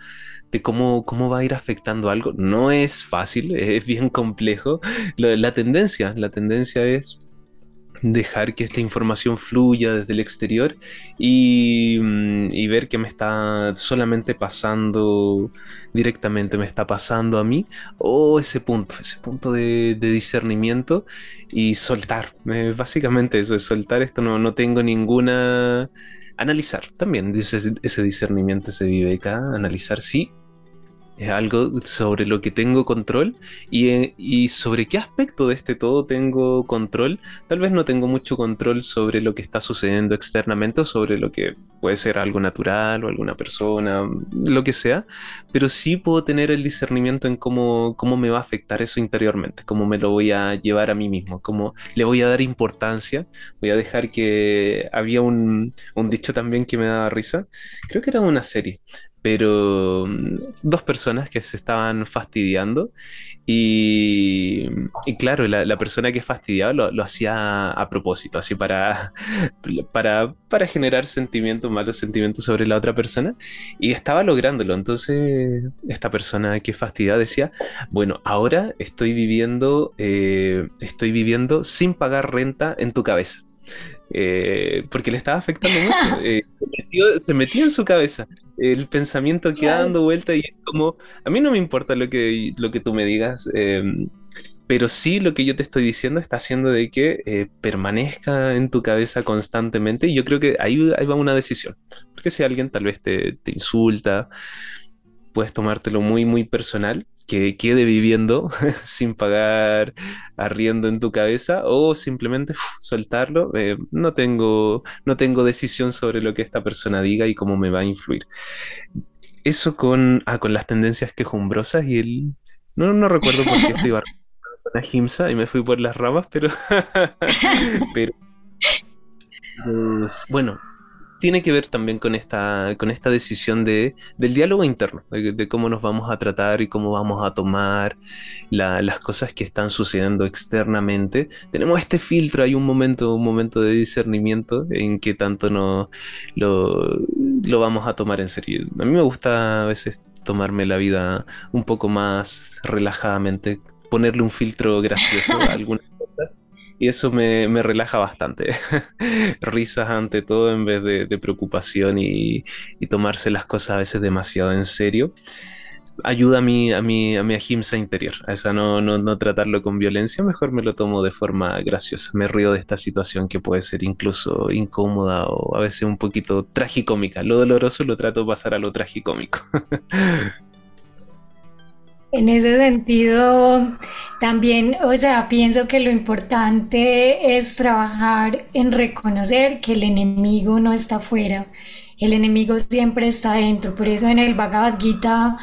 de cómo, cómo va a ir afectando algo. No es fácil, es bien complejo. la tendencia, la tendencia es dejar que esta información fluya desde el exterior y, mm, y, ver que me está solamente pasando directamente, me está pasando a mí, o ese punto, ese punto de, discernimiento y soltar. Eh, básicamente eso es soltar esto, no, no tengo ninguna... Analizar también, ese, discernimiento se vive acá, analizar sí, es algo sobre lo que tengo control y, y, sobre qué aspecto de este todo tengo control. Tal vez no tengo mucho control sobre lo que está sucediendo externamente o sobre lo que puede ser algo natural o alguna persona, lo que sea, pero sí puedo tener el discernimiento en cómo, cómo me va a afectar eso interiormente, cómo me lo voy a llevar a mí mismo, cómo le voy a dar importancia. Voy a dejar que había un, un dicho también que me daba risa, creo que era una serie, pero mm, dos personas que se estaban fastidiando y, claro, la, persona que fastidiaba lo, hacía a propósito, así para, para, para generar sentimientos, malos sentimientos sobre la otra persona y estaba lográndolo. Entonces esta persona que fastidiaba decía, bueno, ahora estoy viviendo, eh, estoy viviendo sin pagar renta en tu cabeza. Eh, porque le estaba afectando mucho. Eh, se, metió, en su cabeza el pensamiento queda dando vuelta y es como, a mí no me importa lo que, lo que tú me digas, em, pero sí lo que yo te estoy diciendo está haciendo de que eh, permanezca en tu cabeza constantemente y yo creo que ahí, ahí va una decisión. Porque si alguien tal vez te, te insulta, puedes tomártelo muy, muy personal que quede viviendo sin pagar arriendo en tu cabeza o simplemente soltarlo. Eh, no, tengo, no tengo decisión sobre lo que esta persona diga y cómo me va a influir. Eso con, ah, con las tendencias quejumbrosas y el... No, no recuerdo por qué estoy con la Himsa y me fui por las ramas, pero... pero pues, bueno, tiene que ver también con esta, con esta decisión de, del diálogo interno, de, cómo nos vamos a tratar y cómo vamos a tomar las cosas que están sucediendo externamente. Tenemos este filtro, hay un momento, un momento de discernimiento en que tanto no, lo, lo vamos a tomar en serio. A mí me gusta a veces tomarme la vida un poco más relajadamente, ponerle un filtro gracioso a algunas y eso me, relaja bastante. Risas ante todo en vez de, preocupación y, tomarse las cosas a veces demasiado en serio. Ayuda a mi, a mi, a mi ahimsa interior, a esa no, no, tratarlo con violencia, mejor me lo tomo de forma graciosa. Me río de esta situación que puede ser incluso incómoda o a veces un poquito tragicómica. Lo doloroso lo trato de pasar a lo tragicómico. En ese sentido, también, o sea, pienso que lo importante es trabajar en reconocer que el enemigo no está afuera, el enemigo siempre está dentro. Por eso en el Bhagavad Gita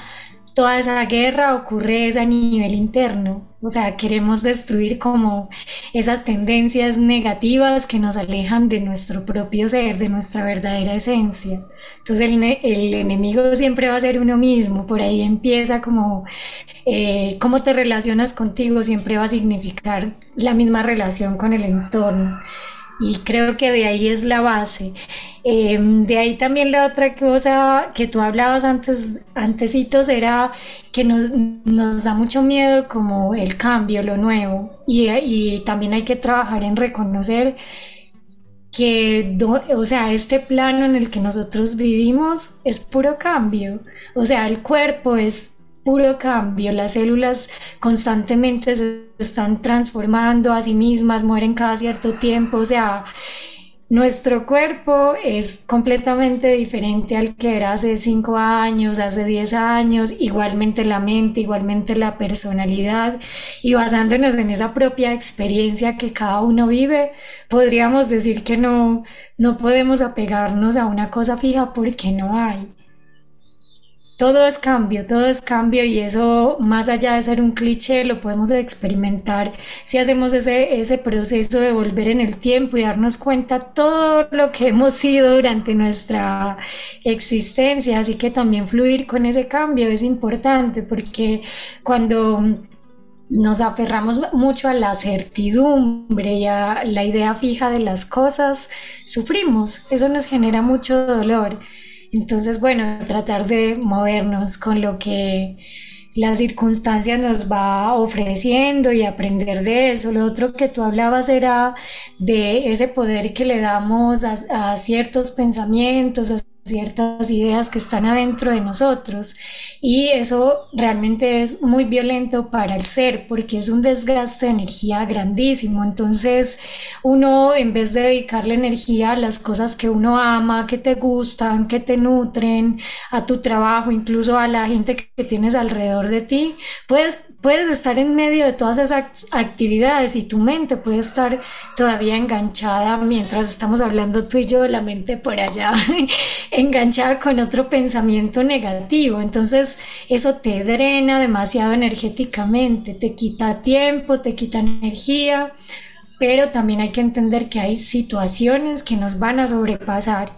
toda esa guerra ocurre a nivel interno. O sea, queremos destruir como esas tendencias negativas que nos alejan de nuestro propio ser, de nuestra verdadera esencia. Entonces el, el enemigo siempre va a ser uno mismo. Por ahí empieza como eh, cómo te relacionas contigo siempre va a significar la misma relación con el entorno. Y creo que de ahí es la base. Em, de ahí también la otra cosa que tú hablabas antes, antesitos, era que nos, nos da mucho miedo como el cambio, lo nuevo. Y, y también hay que trabajar en reconocer que, o sea, este plano en el que nosotros vivimos es puro cambio. O sea, el cuerpo es puro cambio, las células constantemente se están transformando a sí mismas, mueren cada cierto tiempo, o sea, nuestro cuerpo es completamente diferente al que era hace 5 años, hace 10 años, igualmente la mente, igualmente la personalidad. Y basándonos en esa propia experiencia que cada uno vive, podríamos decir que no, no podemos apegarnos a una cosa fija porque no hay todo es cambio, todo es cambio y eso más allá de ser un cliché lo podemos experimentar si hacemos ese, ese proceso de volver en el tiempo y darnos cuenta todo lo que hemos sido durante nuestra existencia, así que también fluir con ese cambio es importante porque cuando nos aferramos mucho a la certidumbre y a la idea fija de las cosas, sufrimos, eso nos genera mucho dolor. Entonces, bueno, tratar de movernos con lo que la circunstancia nos va ofreciendo y aprender de eso. Lo otro que tú hablabas era de ese poder que le damos a, a ciertos pensamientos, a ciertas ideas que están adentro de nosotros y eso realmente es muy violento para el ser porque es un desgaste de energía grandísimo. Entonces uno en vez de dedicarle energía a las cosas que uno ama que te gustan que te nutren a tu trabajo incluso a la gente que tienes alrededor de ti puedes puedes estar en medio de todas esas actividades y tu mente puede estar todavía enganchada mientras estamos hablando tú y yo, la mente por allá, enganchada con otro pensamiento negativo. Entonces eso te drena demasiado energéticamente, te quita tiempo, te quita energía, pero también hay que entender que hay situaciones que nos van a sobrepasar.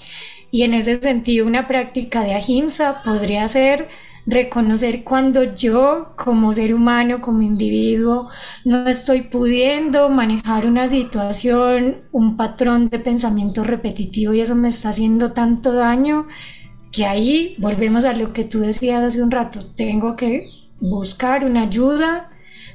Y en ese sentido, una práctica de ahimsa podría ser reconocer cuando yo como ser humano, como individuo, no estoy pudiendo manejar una situación, un patrón de pensamiento repetitivo y eso me está haciendo tanto daño que ahí volvemos a lo que tú decías hace un rato, tengo que buscar una ayuda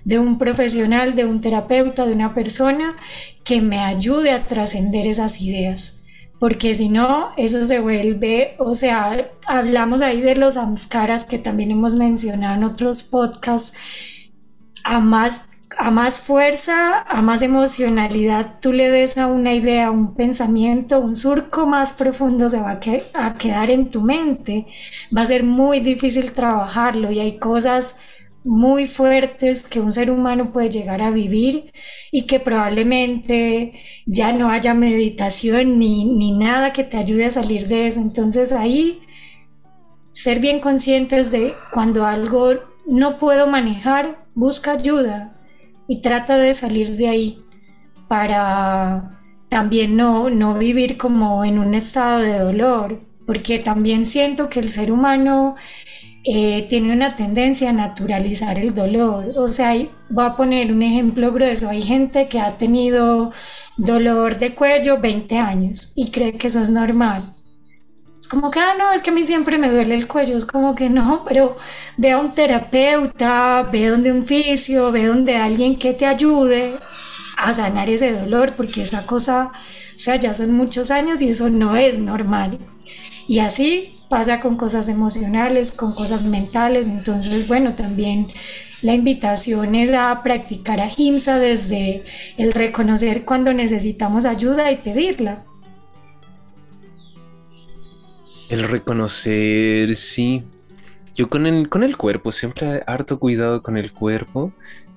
de un profesional, de un terapeuta, de una persona que me ayude a trascender esas ideas porque si no, eso se vuelve, o sea, hablamos ahí de los amskaras que también hemos mencionado en otros podcasts, a más, a más fuerza, a más emocionalidad tú le des a una idea, un pensamiento, un surco más profundo se va a, a quedar en tu mente, va a ser muy difícil trabajarlo y hay cosas muy fuertes que un ser humano puede llegar a vivir y que probablemente ya no haya meditación ni, ni nada que te ayude a salir de eso. Entonces ahí ser bien conscientes de cuando algo no puedo manejar, busca ayuda y trata de salir de ahí para también no, no vivir como en un estado de dolor, porque también siento que el ser humano eh, tiene una tendencia a naturalizar el dolor. O sea, voy a poner un ejemplo grueso. Hay gente que ha tenido dolor de cuello 20 años y cree que eso es normal. Es como que, ah, no, es que a mí siempre me duele el cuello. Es como que no, pero ve a un terapeuta, ve donde un fisio, ve donde alguien que te ayude a sanar ese dolor, porque esa cosa, o sea, ya son muchos años y eso no es normal. Y así pasa con cosas emocionales, con cosas mentales. Entonces, bueno, también la invitación es a practicar ahimsa desde el reconocer cuando necesitamos ayuda y pedirla. El reconocer, sí. Yo con el, con el cuerpo, siempre harto cuidado con el cuerpo.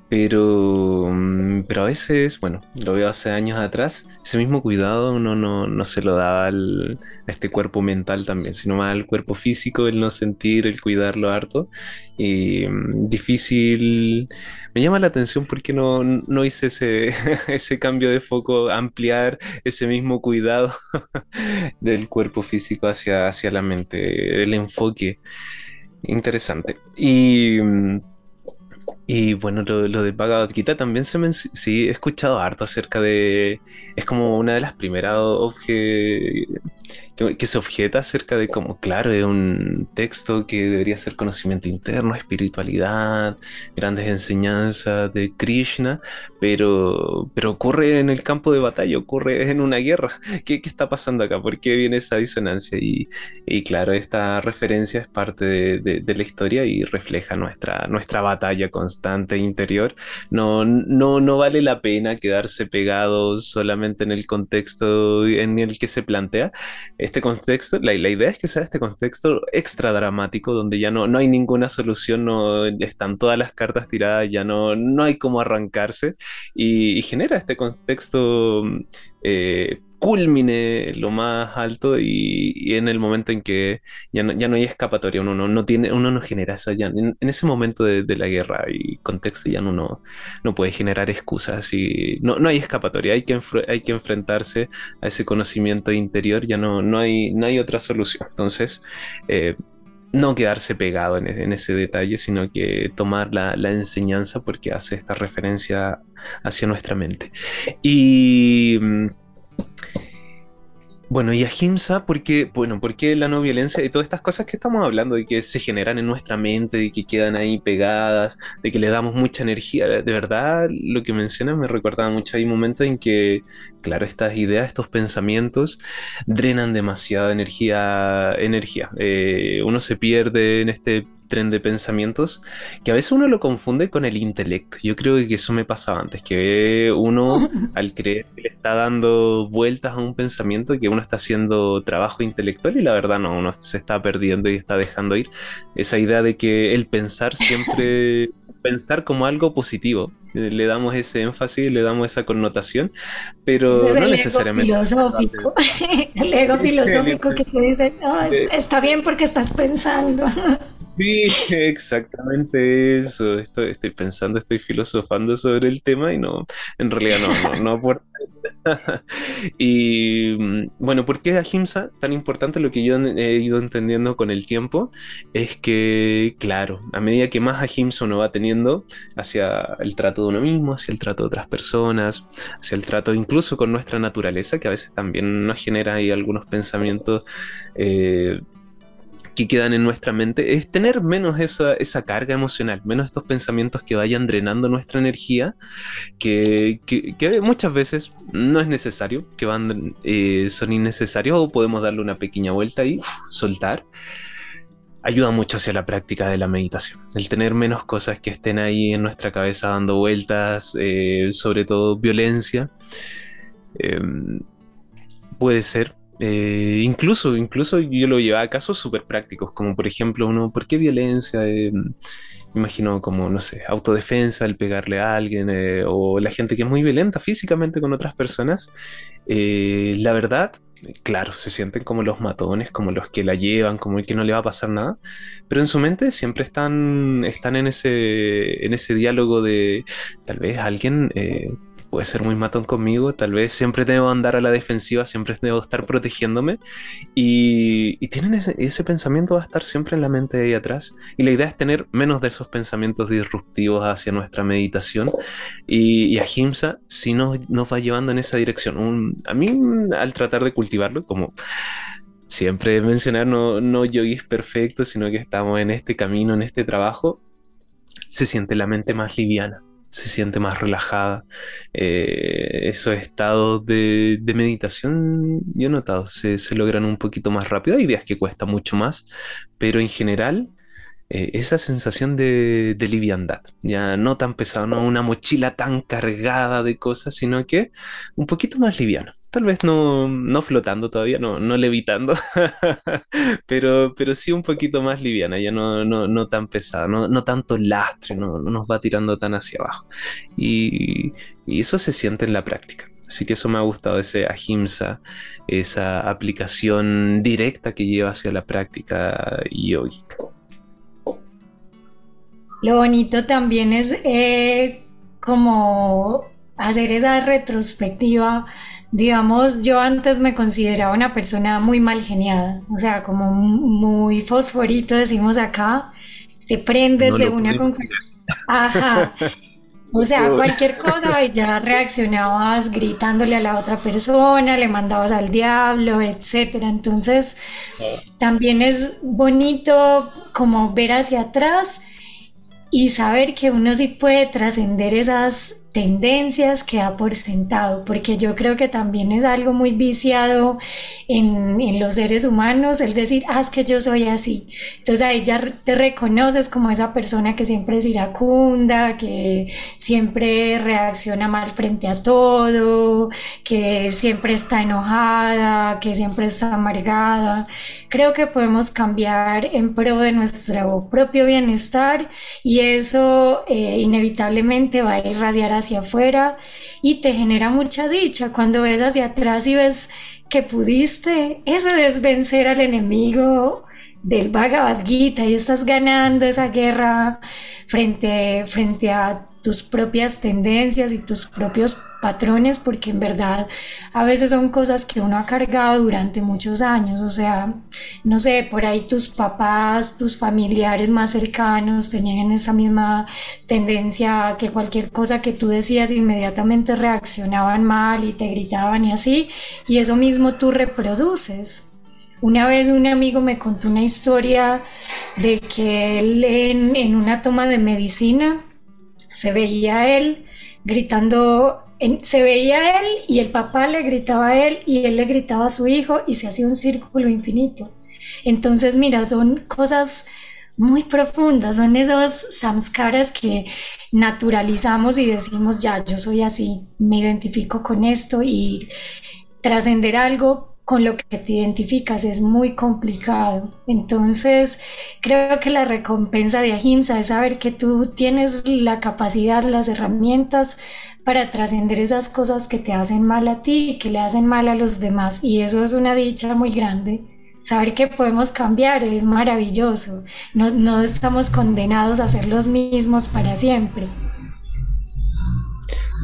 Pero, mm, pero a veces, bueno, lo veo hace años atrás, ese mismo cuidado uno no, se lo daba al, a este cuerpo mental también, sino más al cuerpo físico, el no sentir, el cuidarlo harto. Y mm, difícil, me llama la atención porque no, no hice ese, ese cambio de foco, ampliar ese mismo cuidado del cuerpo físico hacia, hacia la mente, el enfoque. Interesante. Y mm, Y bueno, lo, lo de Bhagavad Gita también se me... Sí, he escuchado harto acerca de... Es como una de las primeras obje que, se objeta acerca de como, claro, es un texto que debería ser conocimiento interno, espiritualidad, grandes enseñanzas de Krishna, pero, pero ocurre en el campo de batalla, ocurre en una guerra. ¿Qué, qué está pasando acá? ¿Por qué viene esa disonancia? Y, y claro, esta referencia es parte de, de, la historia y refleja nuestra, nuestra batalla constante interior. No, no, no vale la pena quedarse pegado solamente en el contexto en el que se plantea este contexto, la, la, idea es que sea este contexto extra dramático donde ya no, no hay ninguna solución, no están todas las cartas tiradas, ya no, no hay cómo arrancarse y, genera este contexto eh, culmine lo más alto y, en el momento en que ya no, ya no hay escapatoria, uno no, tiene, uno no genera eso ya, en, ese momento de, la guerra y contexto ya uno no puede generar excusas y no, no hay escapatoria, hay que, hay que enfrentarse a ese conocimiento interior, ya no, no, hay, no hay otra solución. Entonces, eh, no quedarse pegado en, en, ese detalle, sino que tomar la, la, enseñanza porque hace esta referencia hacia nuestra mente. Y mm, bueno, y ahimsa, porque, bueno, porque la no violencia y todas estas cosas que estamos hablando, de que se generan en nuestra mente, de que quedan ahí pegadas, de que le damos mucha energía. De verdad, lo que mencionas me recordaba mucho. Hay momentos en que, claro, estas ideas, estos pensamientos drenan demasiada energía. energía. Eh, uno se pierde en este tren de pensamientos que a veces uno lo confunde con el intelecto. Yo creo que eso me pasaba antes, que uno al creer que le está dando vueltas a un pensamiento, que uno está haciendo trabajo intelectual y la verdad no, uno se está perdiendo y está dejando ir esa idea de que el pensar siempre... pensar como algo positivo. Le damos ese énfasis, le damos esa connotación, pero no necesariamente. Filosófico. el ego filosófico que te dice, no, está bien porque estás pensando. Sí, exactamente eso. Estoy, estoy, pensando, estoy filosofando sobre el tema y no, en realidad no, no, no aporta. y mm, bueno, ¿por qué es Ahimsa tan importante? Lo que yo he ido entendiendo con el tiempo es que, claro, a medida que más Ahimsa uno va teniendo hacia el trato de uno mismo, hacia el trato de otras personas, hacia el trato incluso con nuestra naturaleza, que a veces también nos genera ahí algunos pensamientos. Eh, que quedan en nuestra mente es tener menos esa, esa carga emocional, menos estos pensamientos que vayan drenando nuestra energía, que, que, muchas veces no es necesario, que van, eh, son innecesarios o podemos darle una pequeña vuelta y soltar. Ayuda mucho hacia la práctica de la meditación. El tener menos cosas que estén ahí en nuestra cabeza dando vueltas, eh, sobre todo violencia, em, puede ser eh, incluso, incluso yo lo llevaba a casos súper prácticos, como por ejemplo, uno, ¿por qué violencia? Eh, imagino como, no sé, autodefensa, el pegarle a alguien, eh, o la gente que es muy violenta físicamente con otras personas. la verdad, claro, se sienten como los matones, como los que la llevan, como el que no le va a pasar nada, pero en su mente siempre están, están en, ese, en ese diálogo de tal vez alguien puede ser muy matón conmigo, tal vez siempre debo andar a la defensiva, siempre debo estar protegiéndome. Y, tienen ese, pensamiento va a estar siempre en la mente de ahí atrás. Y la idea es tener menos de esos pensamientos disruptivos hacia nuestra meditación. Y, y a Himsa sí nos, nos, va llevando en esa dirección. a mí al tratar de cultivarlo como siempre mencionar, no, no yoguis perfectos, sino que estamos en este camino, en este trabajo, se siente la mente más liviana se siente más relajada. Eh, esos estados de, meditación, yo he notado, se, logran un poquito más rápido. Hay días que cuesta mucho más, pero en general eh, esa sensación de, de, liviandad, ya no tan pesado, no una mochila tan cargada de cosas, sino que un poquito más liviano tal vez no, no flotando todavía, no, no levitando, pero, pero sí un poquito más liviana, ya no, no, no tan pesada, no, no tanto lastre, no, no, nos va tirando tan hacia abajo. Y, y, eso se siente en la práctica. Así que eso me ha gustado, ese ahimsa, esa aplicación directa que lleva hacia la práctica yogica. Lo bonito también es eh, como hacer esa retrospectiva Digamos, yo antes me consideraba una persona muy mal geniada, o sea, como muy fosforito, decimos acá, te prendes de una conclusión. Ajá. O sea, cualquier cosa y ya reaccionabas gritándole a la otra persona, le mandabas al diablo, etcétera. Entonces, también es bonito como ver hacia atrás y saber que uno sí puede trascender esas tendencias que ha por sentado, porque yo creo que también es algo muy viciado en, en, los seres humanos el decir, ah, es que yo soy así. Entonces ahí ya te reconoces como esa persona que siempre es iracunda, que siempre reacciona mal frente a todo, que siempre está enojada, que siempre está amargada. Creo que podemos cambiar en pro de nuestro propio bienestar y eso eh, inevitablemente va a irradiar a hacia afuera y te genera mucha dicha cuando ves hacia atrás y ves que pudiste. Eso es vencer al enemigo del Bhagavad Gita y estás ganando esa guerra frente, frente a tus propias tendencias y tus propios patrones, porque en verdad a veces son cosas que uno ha cargado durante muchos años, o sea, no sé, por ahí tus papás, tus familiares más cercanos tenían esa misma tendencia que cualquier cosa que tú decías inmediatamente reaccionaban mal y te gritaban y así, y eso mismo tú reproduces. Una vez un amigo me contó una historia de que él en, en una toma de medicina, se veía a él gritando, se veía él y el papá le gritaba a él y él le gritaba a su hijo y se hacía un círculo infinito. Entonces, mira, son cosas muy profundas, son esos samskaras que naturalizamos y decimos, ya, yo soy así, me identifico con esto y trascender algo con lo que te identificas es muy complicado. Entonces, creo que la recompensa de Ahimsa es saber que tú tienes la capacidad, las herramientas para trascender esas cosas que te hacen mal a ti y que le hacen mal a los demás. Y eso es una dicha muy grande. Saber que podemos cambiar es maravilloso. No, no estamos condenados a ser los mismos para siempre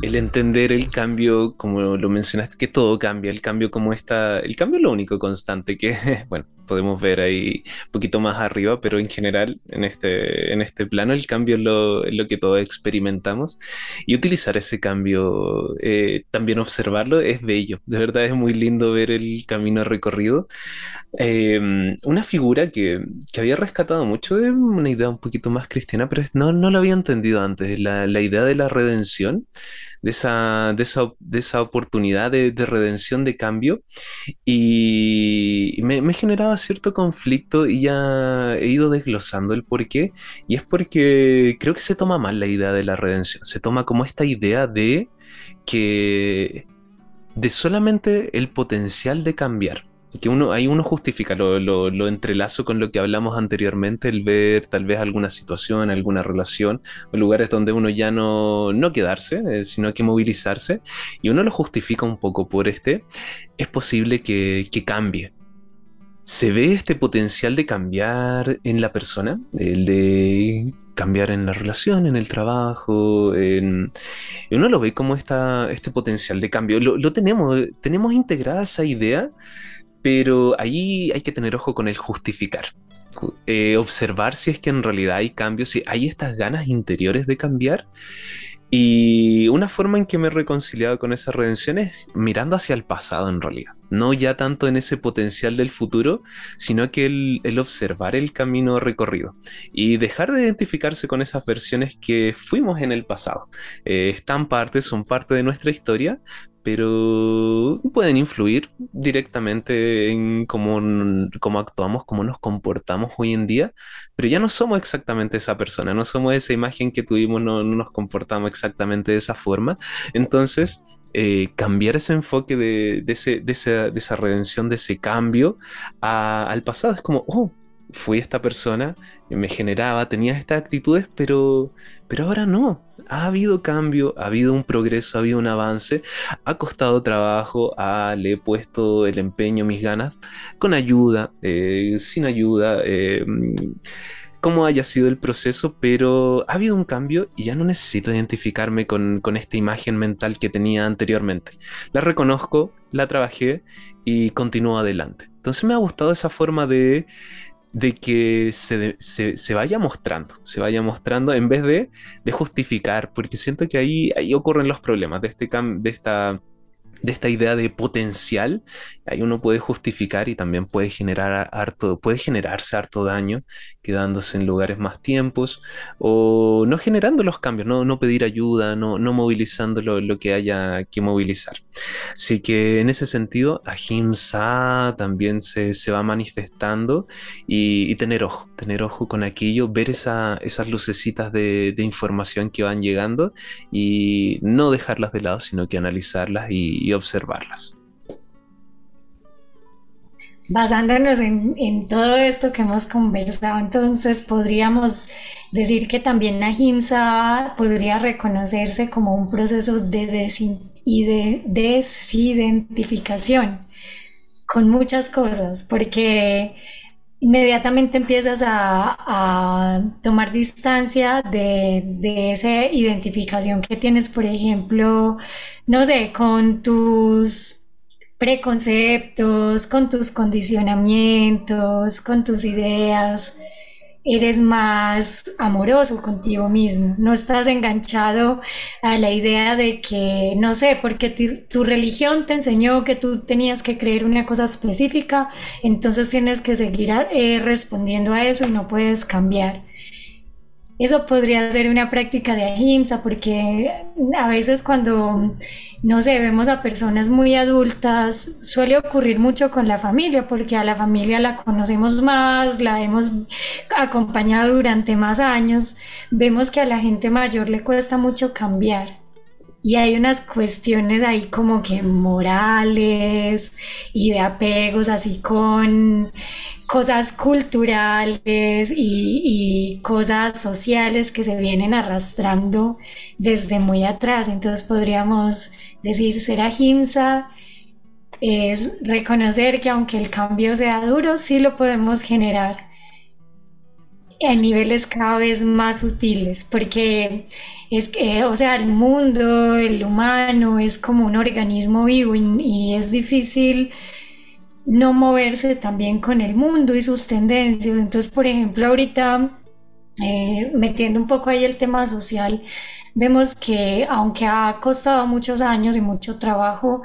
el entender el cambio, como lo mencionaste, que todo cambia, el cambio como está, el cambio es lo único constante que, bueno, podemos ver ahí un poquito más arriba, pero en general, en este, en este plano, el cambio es lo, lo que todos experimentamos. Y utilizar ese cambio, eh, también observarlo, es bello, de verdad es muy lindo ver el camino recorrido. Em, una figura que, que, había rescatado mucho de una idea un poquito más cristiana, pero no, no lo había entendido antes, la, la idea de la redención de esa, de esa, de esa oportunidad de, de, redención, de cambio, y me, me, generaba cierto conflicto y ya he ido desglosando el por qué, y es porque creo que se toma mal la idea de la redención, se toma como esta idea de que de solamente el potencial de cambiar que uno, ahí uno justifica, lo, lo, entrelazo con lo que hablamos anteriormente, el ver tal vez alguna situación, alguna relación, lugares donde uno ya no, no quedarse, eh, sino que movilizarse, y uno lo justifica un poco por este, es posible que, que cambie. ¿Se ve este potencial de cambiar en la persona? El de cambiar en la relación, en el trabajo, uno lo ve como esta, este potencial de cambio. Lo, lo tenemos, tenemos integrada esa idea pero ahí hay que tener ojo con el justificar. Eh, observar si es que en realidad hay cambios, si hay estas ganas interiores de cambiar. Y una forma en que me he reconciliado con esa redención es mirando hacia el pasado en realidad. No ya tanto en ese potencial del futuro, sino que el, observar el camino recorrido y dejar de identificarse con esas versiones que fuimos en el pasado. Eh, están parte, son parte de nuestra historia, pero pueden influir directamente en cómo, cómo, actuamos, cómo nos comportamos hoy en día, pero ya no somos exactamente esa persona, no somos esa imagen que tuvimos, no, nos comportamos exactamente de esa forma. Entonces, eh, cambiar ese enfoque de, ese, de, esa, de, esa, redención, de ese cambio al pasado, es como, oh, fui esta persona, me generaba, tenía estas actitudes, pero, pero ahora no ha habido cambio, ha habido un progreso, ha habido un avance, ha costado trabajo, le he puesto el empeño, mis ganas, con ayuda, eh, sin ayuda, eh, como haya sido el proceso, pero ha habido un cambio y ya no necesito identificarme con, con esta imagen mental que tenía anteriormente. La reconozco, la trabajé y continúo adelante. Entonces me ha gustado esa forma de de que se, se, vaya mostrando, se vaya mostrando en vez de, de, justificar, porque siento que ahí, ahí ocurren los problemas de, este de esta de esta idea de potencial, ahí uno puede justificar y también puede generar harto, puede generarse harto daño quedándose en lugares más tiempos o no generando los cambios, no, no pedir ayuda, no, no movilizando lo, que haya que movilizar. Así que en ese sentido, Ahimsa también se, se va manifestando y, tener ojo, tener ojo con aquello, ver esa, esas lucecitas de, de, información que van llegando y no dejarlas de lado, sino que analizarlas y observarlas. Basándonos en, todo esto que hemos conversado, entonces podríamos decir que también Ahimsa podría reconocerse como un proceso de, de desidentificación con muchas cosas, porque inmediatamente empiezas a, tomar distancia de, de, esa identificación que tienes, por ejemplo, no sé, con tus preconceptos, con tus condicionamientos, con tus ideas eres más amoroso contigo mismo, no estás enganchado a la idea de que, no sé, porque tu religión te enseñó que tú tenías que creer una cosa específica, entonces tienes que seguir eh, respondiendo a eso y no puedes cambiar. Eso podría ser una práctica de ahimsa, porque a veces cuando, no sé, vemos a personas muy adultas, suele ocurrir mucho con la familia, porque a la familia la conocemos más, la hemos acompañado durante más años, vemos que a la gente mayor le cuesta mucho cambiar. Y hay unas cuestiones ahí como que morales y de apegos así con cosas culturales y, cosas sociales que se vienen arrastrando desde muy atrás. Entonces podríamos decir, ser ahimsa es reconocer que aunque el cambio sea duro, sí lo podemos generar a niveles cada vez más sutiles, porque es que, o sea, el mundo, el humano es como un organismo vivo y es difícil no moverse también con el mundo y sus tendencias. Entonces, por ejemplo, ahorita, eh, metiendo un poco ahí el tema social, vemos que aunque ha costado muchos años y mucho trabajo,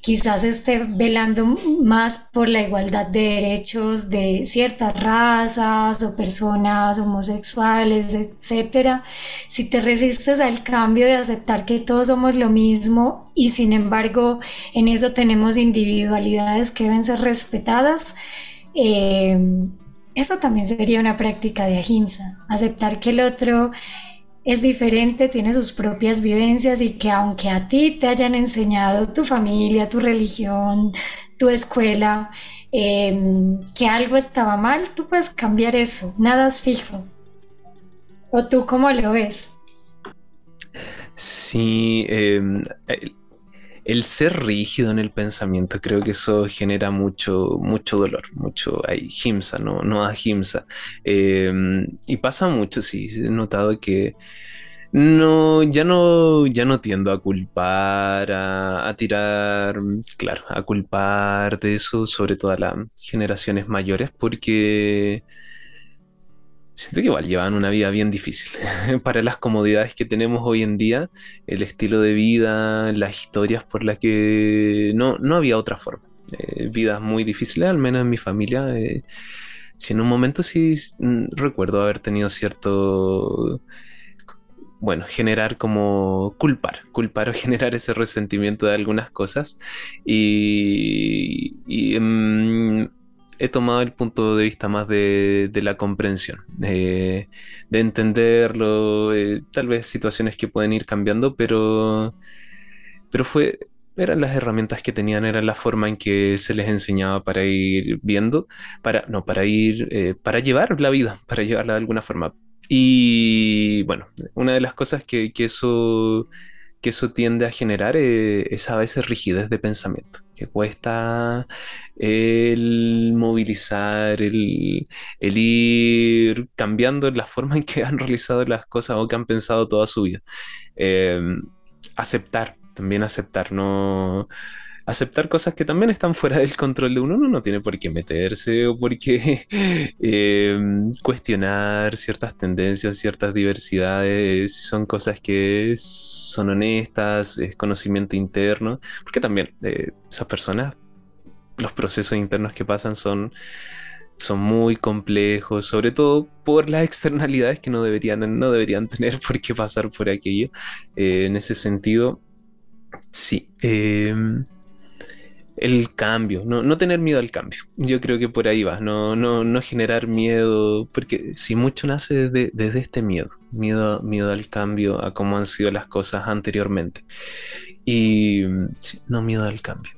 quizás esté velando más por la igualdad de derechos de ciertas razas o personas homosexuales, etcétera. Si te resistes al cambio de aceptar que todos somos lo mismo y sin embargo en eso tenemos individualidades que deben ser respetadas, eh, eso también sería una práctica de ahimsa, aceptar que el otro es diferente, tiene sus propias vivencias y que aunque a ti te hayan enseñado tu familia, tu religión, tu escuela, em, que algo estaba mal, tú puedes cambiar eso, nada es fijo. ¿O tú cómo lo ves? Sí, em, el, ser rígido en el pensamiento, creo que eso genera mucho, mucho dolor, mucho, hay himsa, no, no a himsa. Em, y pasa mucho, sí, he notado que no, ya no, ya no tiendo a culpar, a, tirar, claro, a culpar de eso, sobre todo a las generaciones mayores, porque siento que igual llevan una vida bien difícil. Para las comodidades que tenemos hoy en día, el estilo de vida, las historias por las que no, no había otra forma. Eh, vidas muy difíciles, al menos en mi familia. Eh, si en un momento sí mm, recuerdo haber tenido cierto bueno, generar como culpar, culpar o generar ese resentimiento de algunas cosas. Y, em, he tomado el punto de vista más de, la comprensión, de, entenderlo, eh, tal vez situaciones que pueden ir cambiando, pero, pero fue, eran las herramientas que tenían, era la forma en que se les enseñaba para ir viendo, para, no, para ir, eh, para llevar la vida, para llevarla de alguna forma. Y bueno, una de las cosas que, eso, que eso tiende a generar eh, es, a veces rigidez de pensamiento, que cuesta el movilizar, el, ir cambiando la forma en que han realizado las cosas o que han pensado toda su vida. Em, aceptar, también aceptar, no aceptar cosas que también están fuera del control de uno. Uno no tiene por qué meterse o por qué em, cuestionar ciertas tendencias, ciertas diversidades, si son cosas que son honestas, es conocimiento interno, porque también eh, esas personas, los procesos internos que pasan son son muy complejos, sobre todo por las externalidades que no deberían, no deberían tener por qué pasar por aquello. Eh, en ese sentido, sí. Em, el cambio, no, tener miedo al cambio. Yo creo que por ahí va, no, no, no generar miedo, porque si mucho nace desde, este miedo, miedo, miedo al cambio, a cómo han sido las cosas anteriormente. Y no miedo al cambio.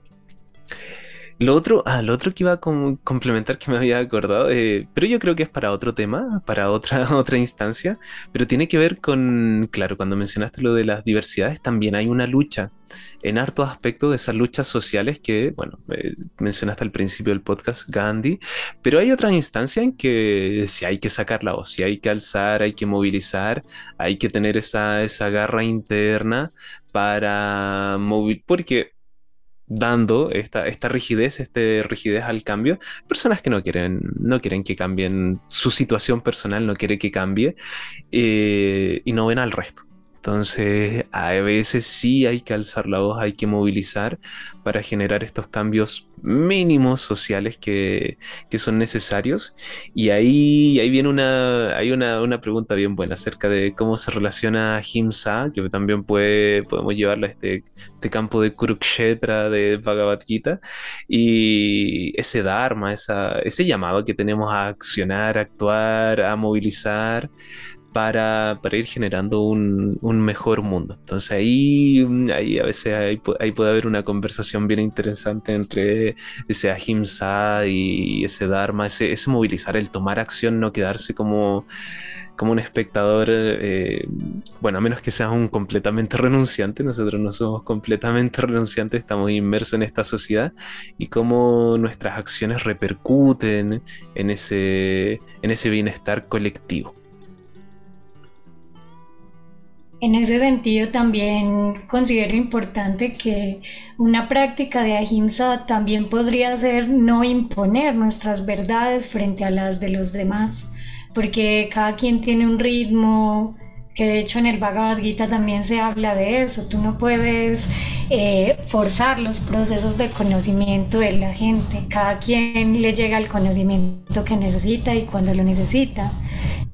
Lo otro, ah, otro que iba a complementar que me había acordado, eh, pero yo creo que es para otro tema, para otra, otra instancia, pero tiene que ver con, claro, cuando mencionaste lo de las diversidades, también hay una lucha en hartos aspectos de esas luchas sociales que, bueno, eh, mencionaste al principio del podcast Gandhi, pero hay otras instancias en que si hay que sacar la voz, si hay que alzar, hay que movilizar, hay que tener esa, esa garra interna para movilizar, porque dando esta, esta rigidez, este rigidez al cambio, personas que no quieren, no quieren que cambien su situación personal, no quiere que cambie eh, y no ven al resto. Entonces, a veces sí hay que alzar la voz, hay que movilizar para generar estos cambios mínimos sociales que, son necesarios. Y ahí, ahí viene una, hay una, pregunta bien buena acerca de cómo se relaciona Himsa, que también puede, podemos llevarla a este, este campo de Kurukshetra, de Bhagavad Gita, y ese Dharma, esa, ese llamado que tenemos a accionar, a actuar, a movilizar para, ir generando un, mejor mundo. Entonces ahí, ahí a veces ahí, puede haber una conversación bien interesante entre ese ahimsa y ese dharma, ese, ese movilizar, el tomar acción, no quedarse como, como un espectador, eh, bueno, a menos que seas un completamente renunciante, nosotros no somos completamente renunciantes, estamos inmersos en esta sociedad y cómo nuestras acciones repercuten en ese, en ese bienestar colectivo. En ese sentido también considero importante que una práctica de ahimsa también podría ser no imponer nuestras verdades frente a las de los demás, porque cada quien tiene un ritmo, que de hecho en el Bhagavad Gita también se habla de eso, tú no puedes eh, forzar los procesos de conocimiento de la gente, cada quien le llega el conocimiento que necesita y cuando lo necesita.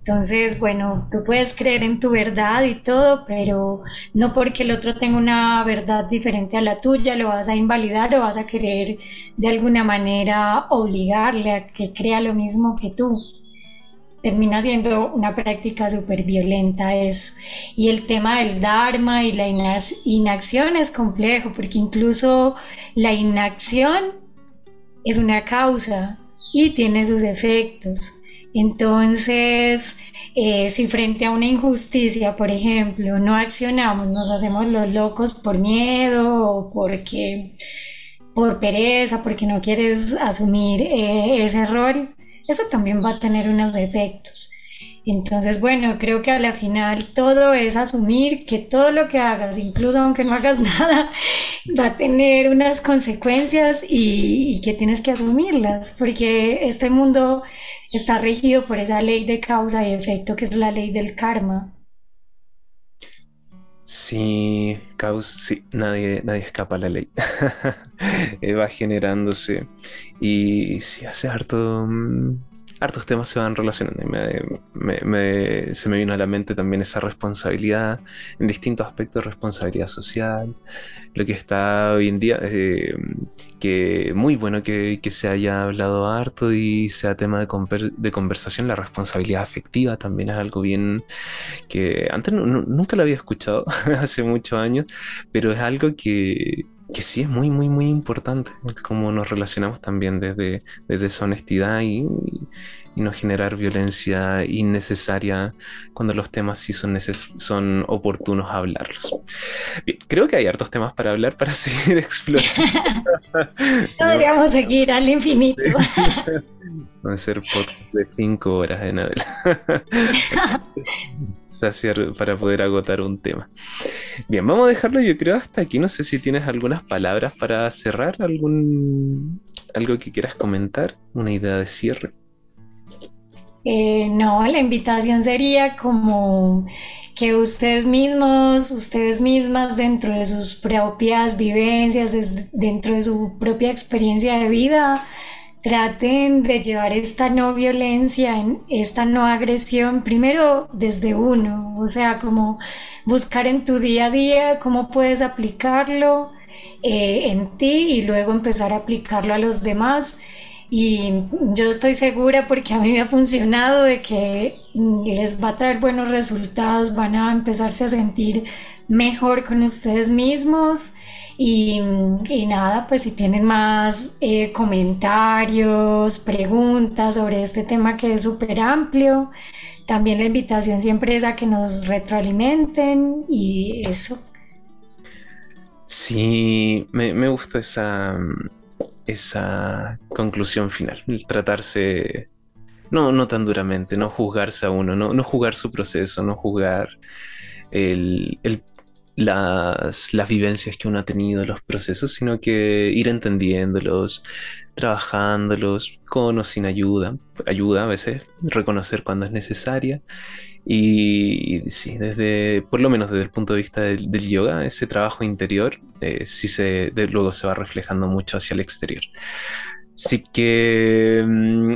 Entonces, bueno, tú puedes creer en tu verdad y todo, pero no porque el otro tenga una verdad diferente a la tuya, lo vas a invalidar o vas a querer de alguna manera obligarle a que crea lo mismo que tú. Termina siendo una práctica súper violenta eso. Y el tema del Dharma y la inacción es complejo, porque incluso la inacción es una causa y tiene sus efectos. Entonces, eh, si frente a una injusticia, por ejemplo, no accionamos, nos hacemos los locos por miedo o porque por pereza, porque no quieres asumir eh, ese error, eso también va a tener unos efectos. Entonces, bueno, creo que a la final todo es asumir que todo lo que hagas, incluso aunque no hagas nada, va a tener unas consecuencias y, y que tienes que asumirlas, porque este mundo está regido por esa ley de causa y efecto que es la ley del karma. Sí, causa, sí, nadie, nadie escapa a la ley. va generándose. Y si hace harto, mm, hartos temas se van relacionando. se me vino a la mente también esa responsabilidad en distintos aspectos, responsabilidad social, lo que está hoy en día, eh, que muy bueno que, se haya hablado harto y sea tema de, de, conversación, la responsabilidad afectiva también es algo bien que antes nunca lo había escuchado hace muchos años, pero es algo que que sí es muy, muy, muy importante, cómo nos relacionamos también desde, desde honestidad y, y no generar violencia innecesaria cuando los temas sí son, son oportunos hablarlos. Bien, creo que hay hartos temas para hablar para seguir explorando. Podríamos seguir al infinito. a ser de cinco horas en adelante. para poder agotar un tema. Bien, vamos a dejarlo yo creo hasta aquí. No sé si tienes algunas palabras para cerrar, algún algo que quieras comentar, una idea de cierre. Eh, no, la invitación sería como que ustedes mismos, ustedes mismas, dentro de sus propias vivencias, dentro de su propia experiencia de vida, traten de llevar esta no violencia, esta no agresión, primero desde uno, o sea, como buscar en tu día a día cómo puedes aplicarlo eh, en ti y luego empezar a aplicarlo a los demás. Y yo estoy segura porque a mí me ha funcionado de que les va a traer buenos resultados, van a empezarse a sentir mejor con ustedes mismos y, nada, pues si tienen más eh, comentarios, preguntas sobre este tema que es súper amplio, también la invitación siempre es a que nos retroalimenten y eso. Sí, me, me gusta esa, esa conclusión final, el tratarse no, no tan duramente, no juzgarse a uno, no, no juzgar su proceso, no juzgar el, el las, las vivencias que uno ha tenido, los procesos, sino que ir entendiéndolos, trabajándolos con o sin ayuda, ayuda a veces, reconocer cuando es necesaria. Y, sí, desde, por lo menos desde el punto de vista del, yoga, ese trabajo interior eh, sí se, luego se va reflejando mucho hacia el exterior. Así que mm,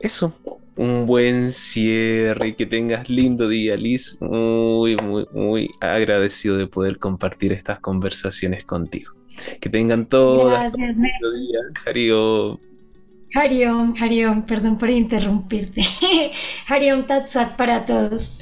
eso, un buen cierre que tengas lindo día, Liz. Muy, muy, muy agradecido de poder compartir estas conversaciones contigo. Que tengan todas. Gracias, lindo día. Hariom. Hariom, Hariom, perdón por interrumpirte. Hariom Tatsat para todos.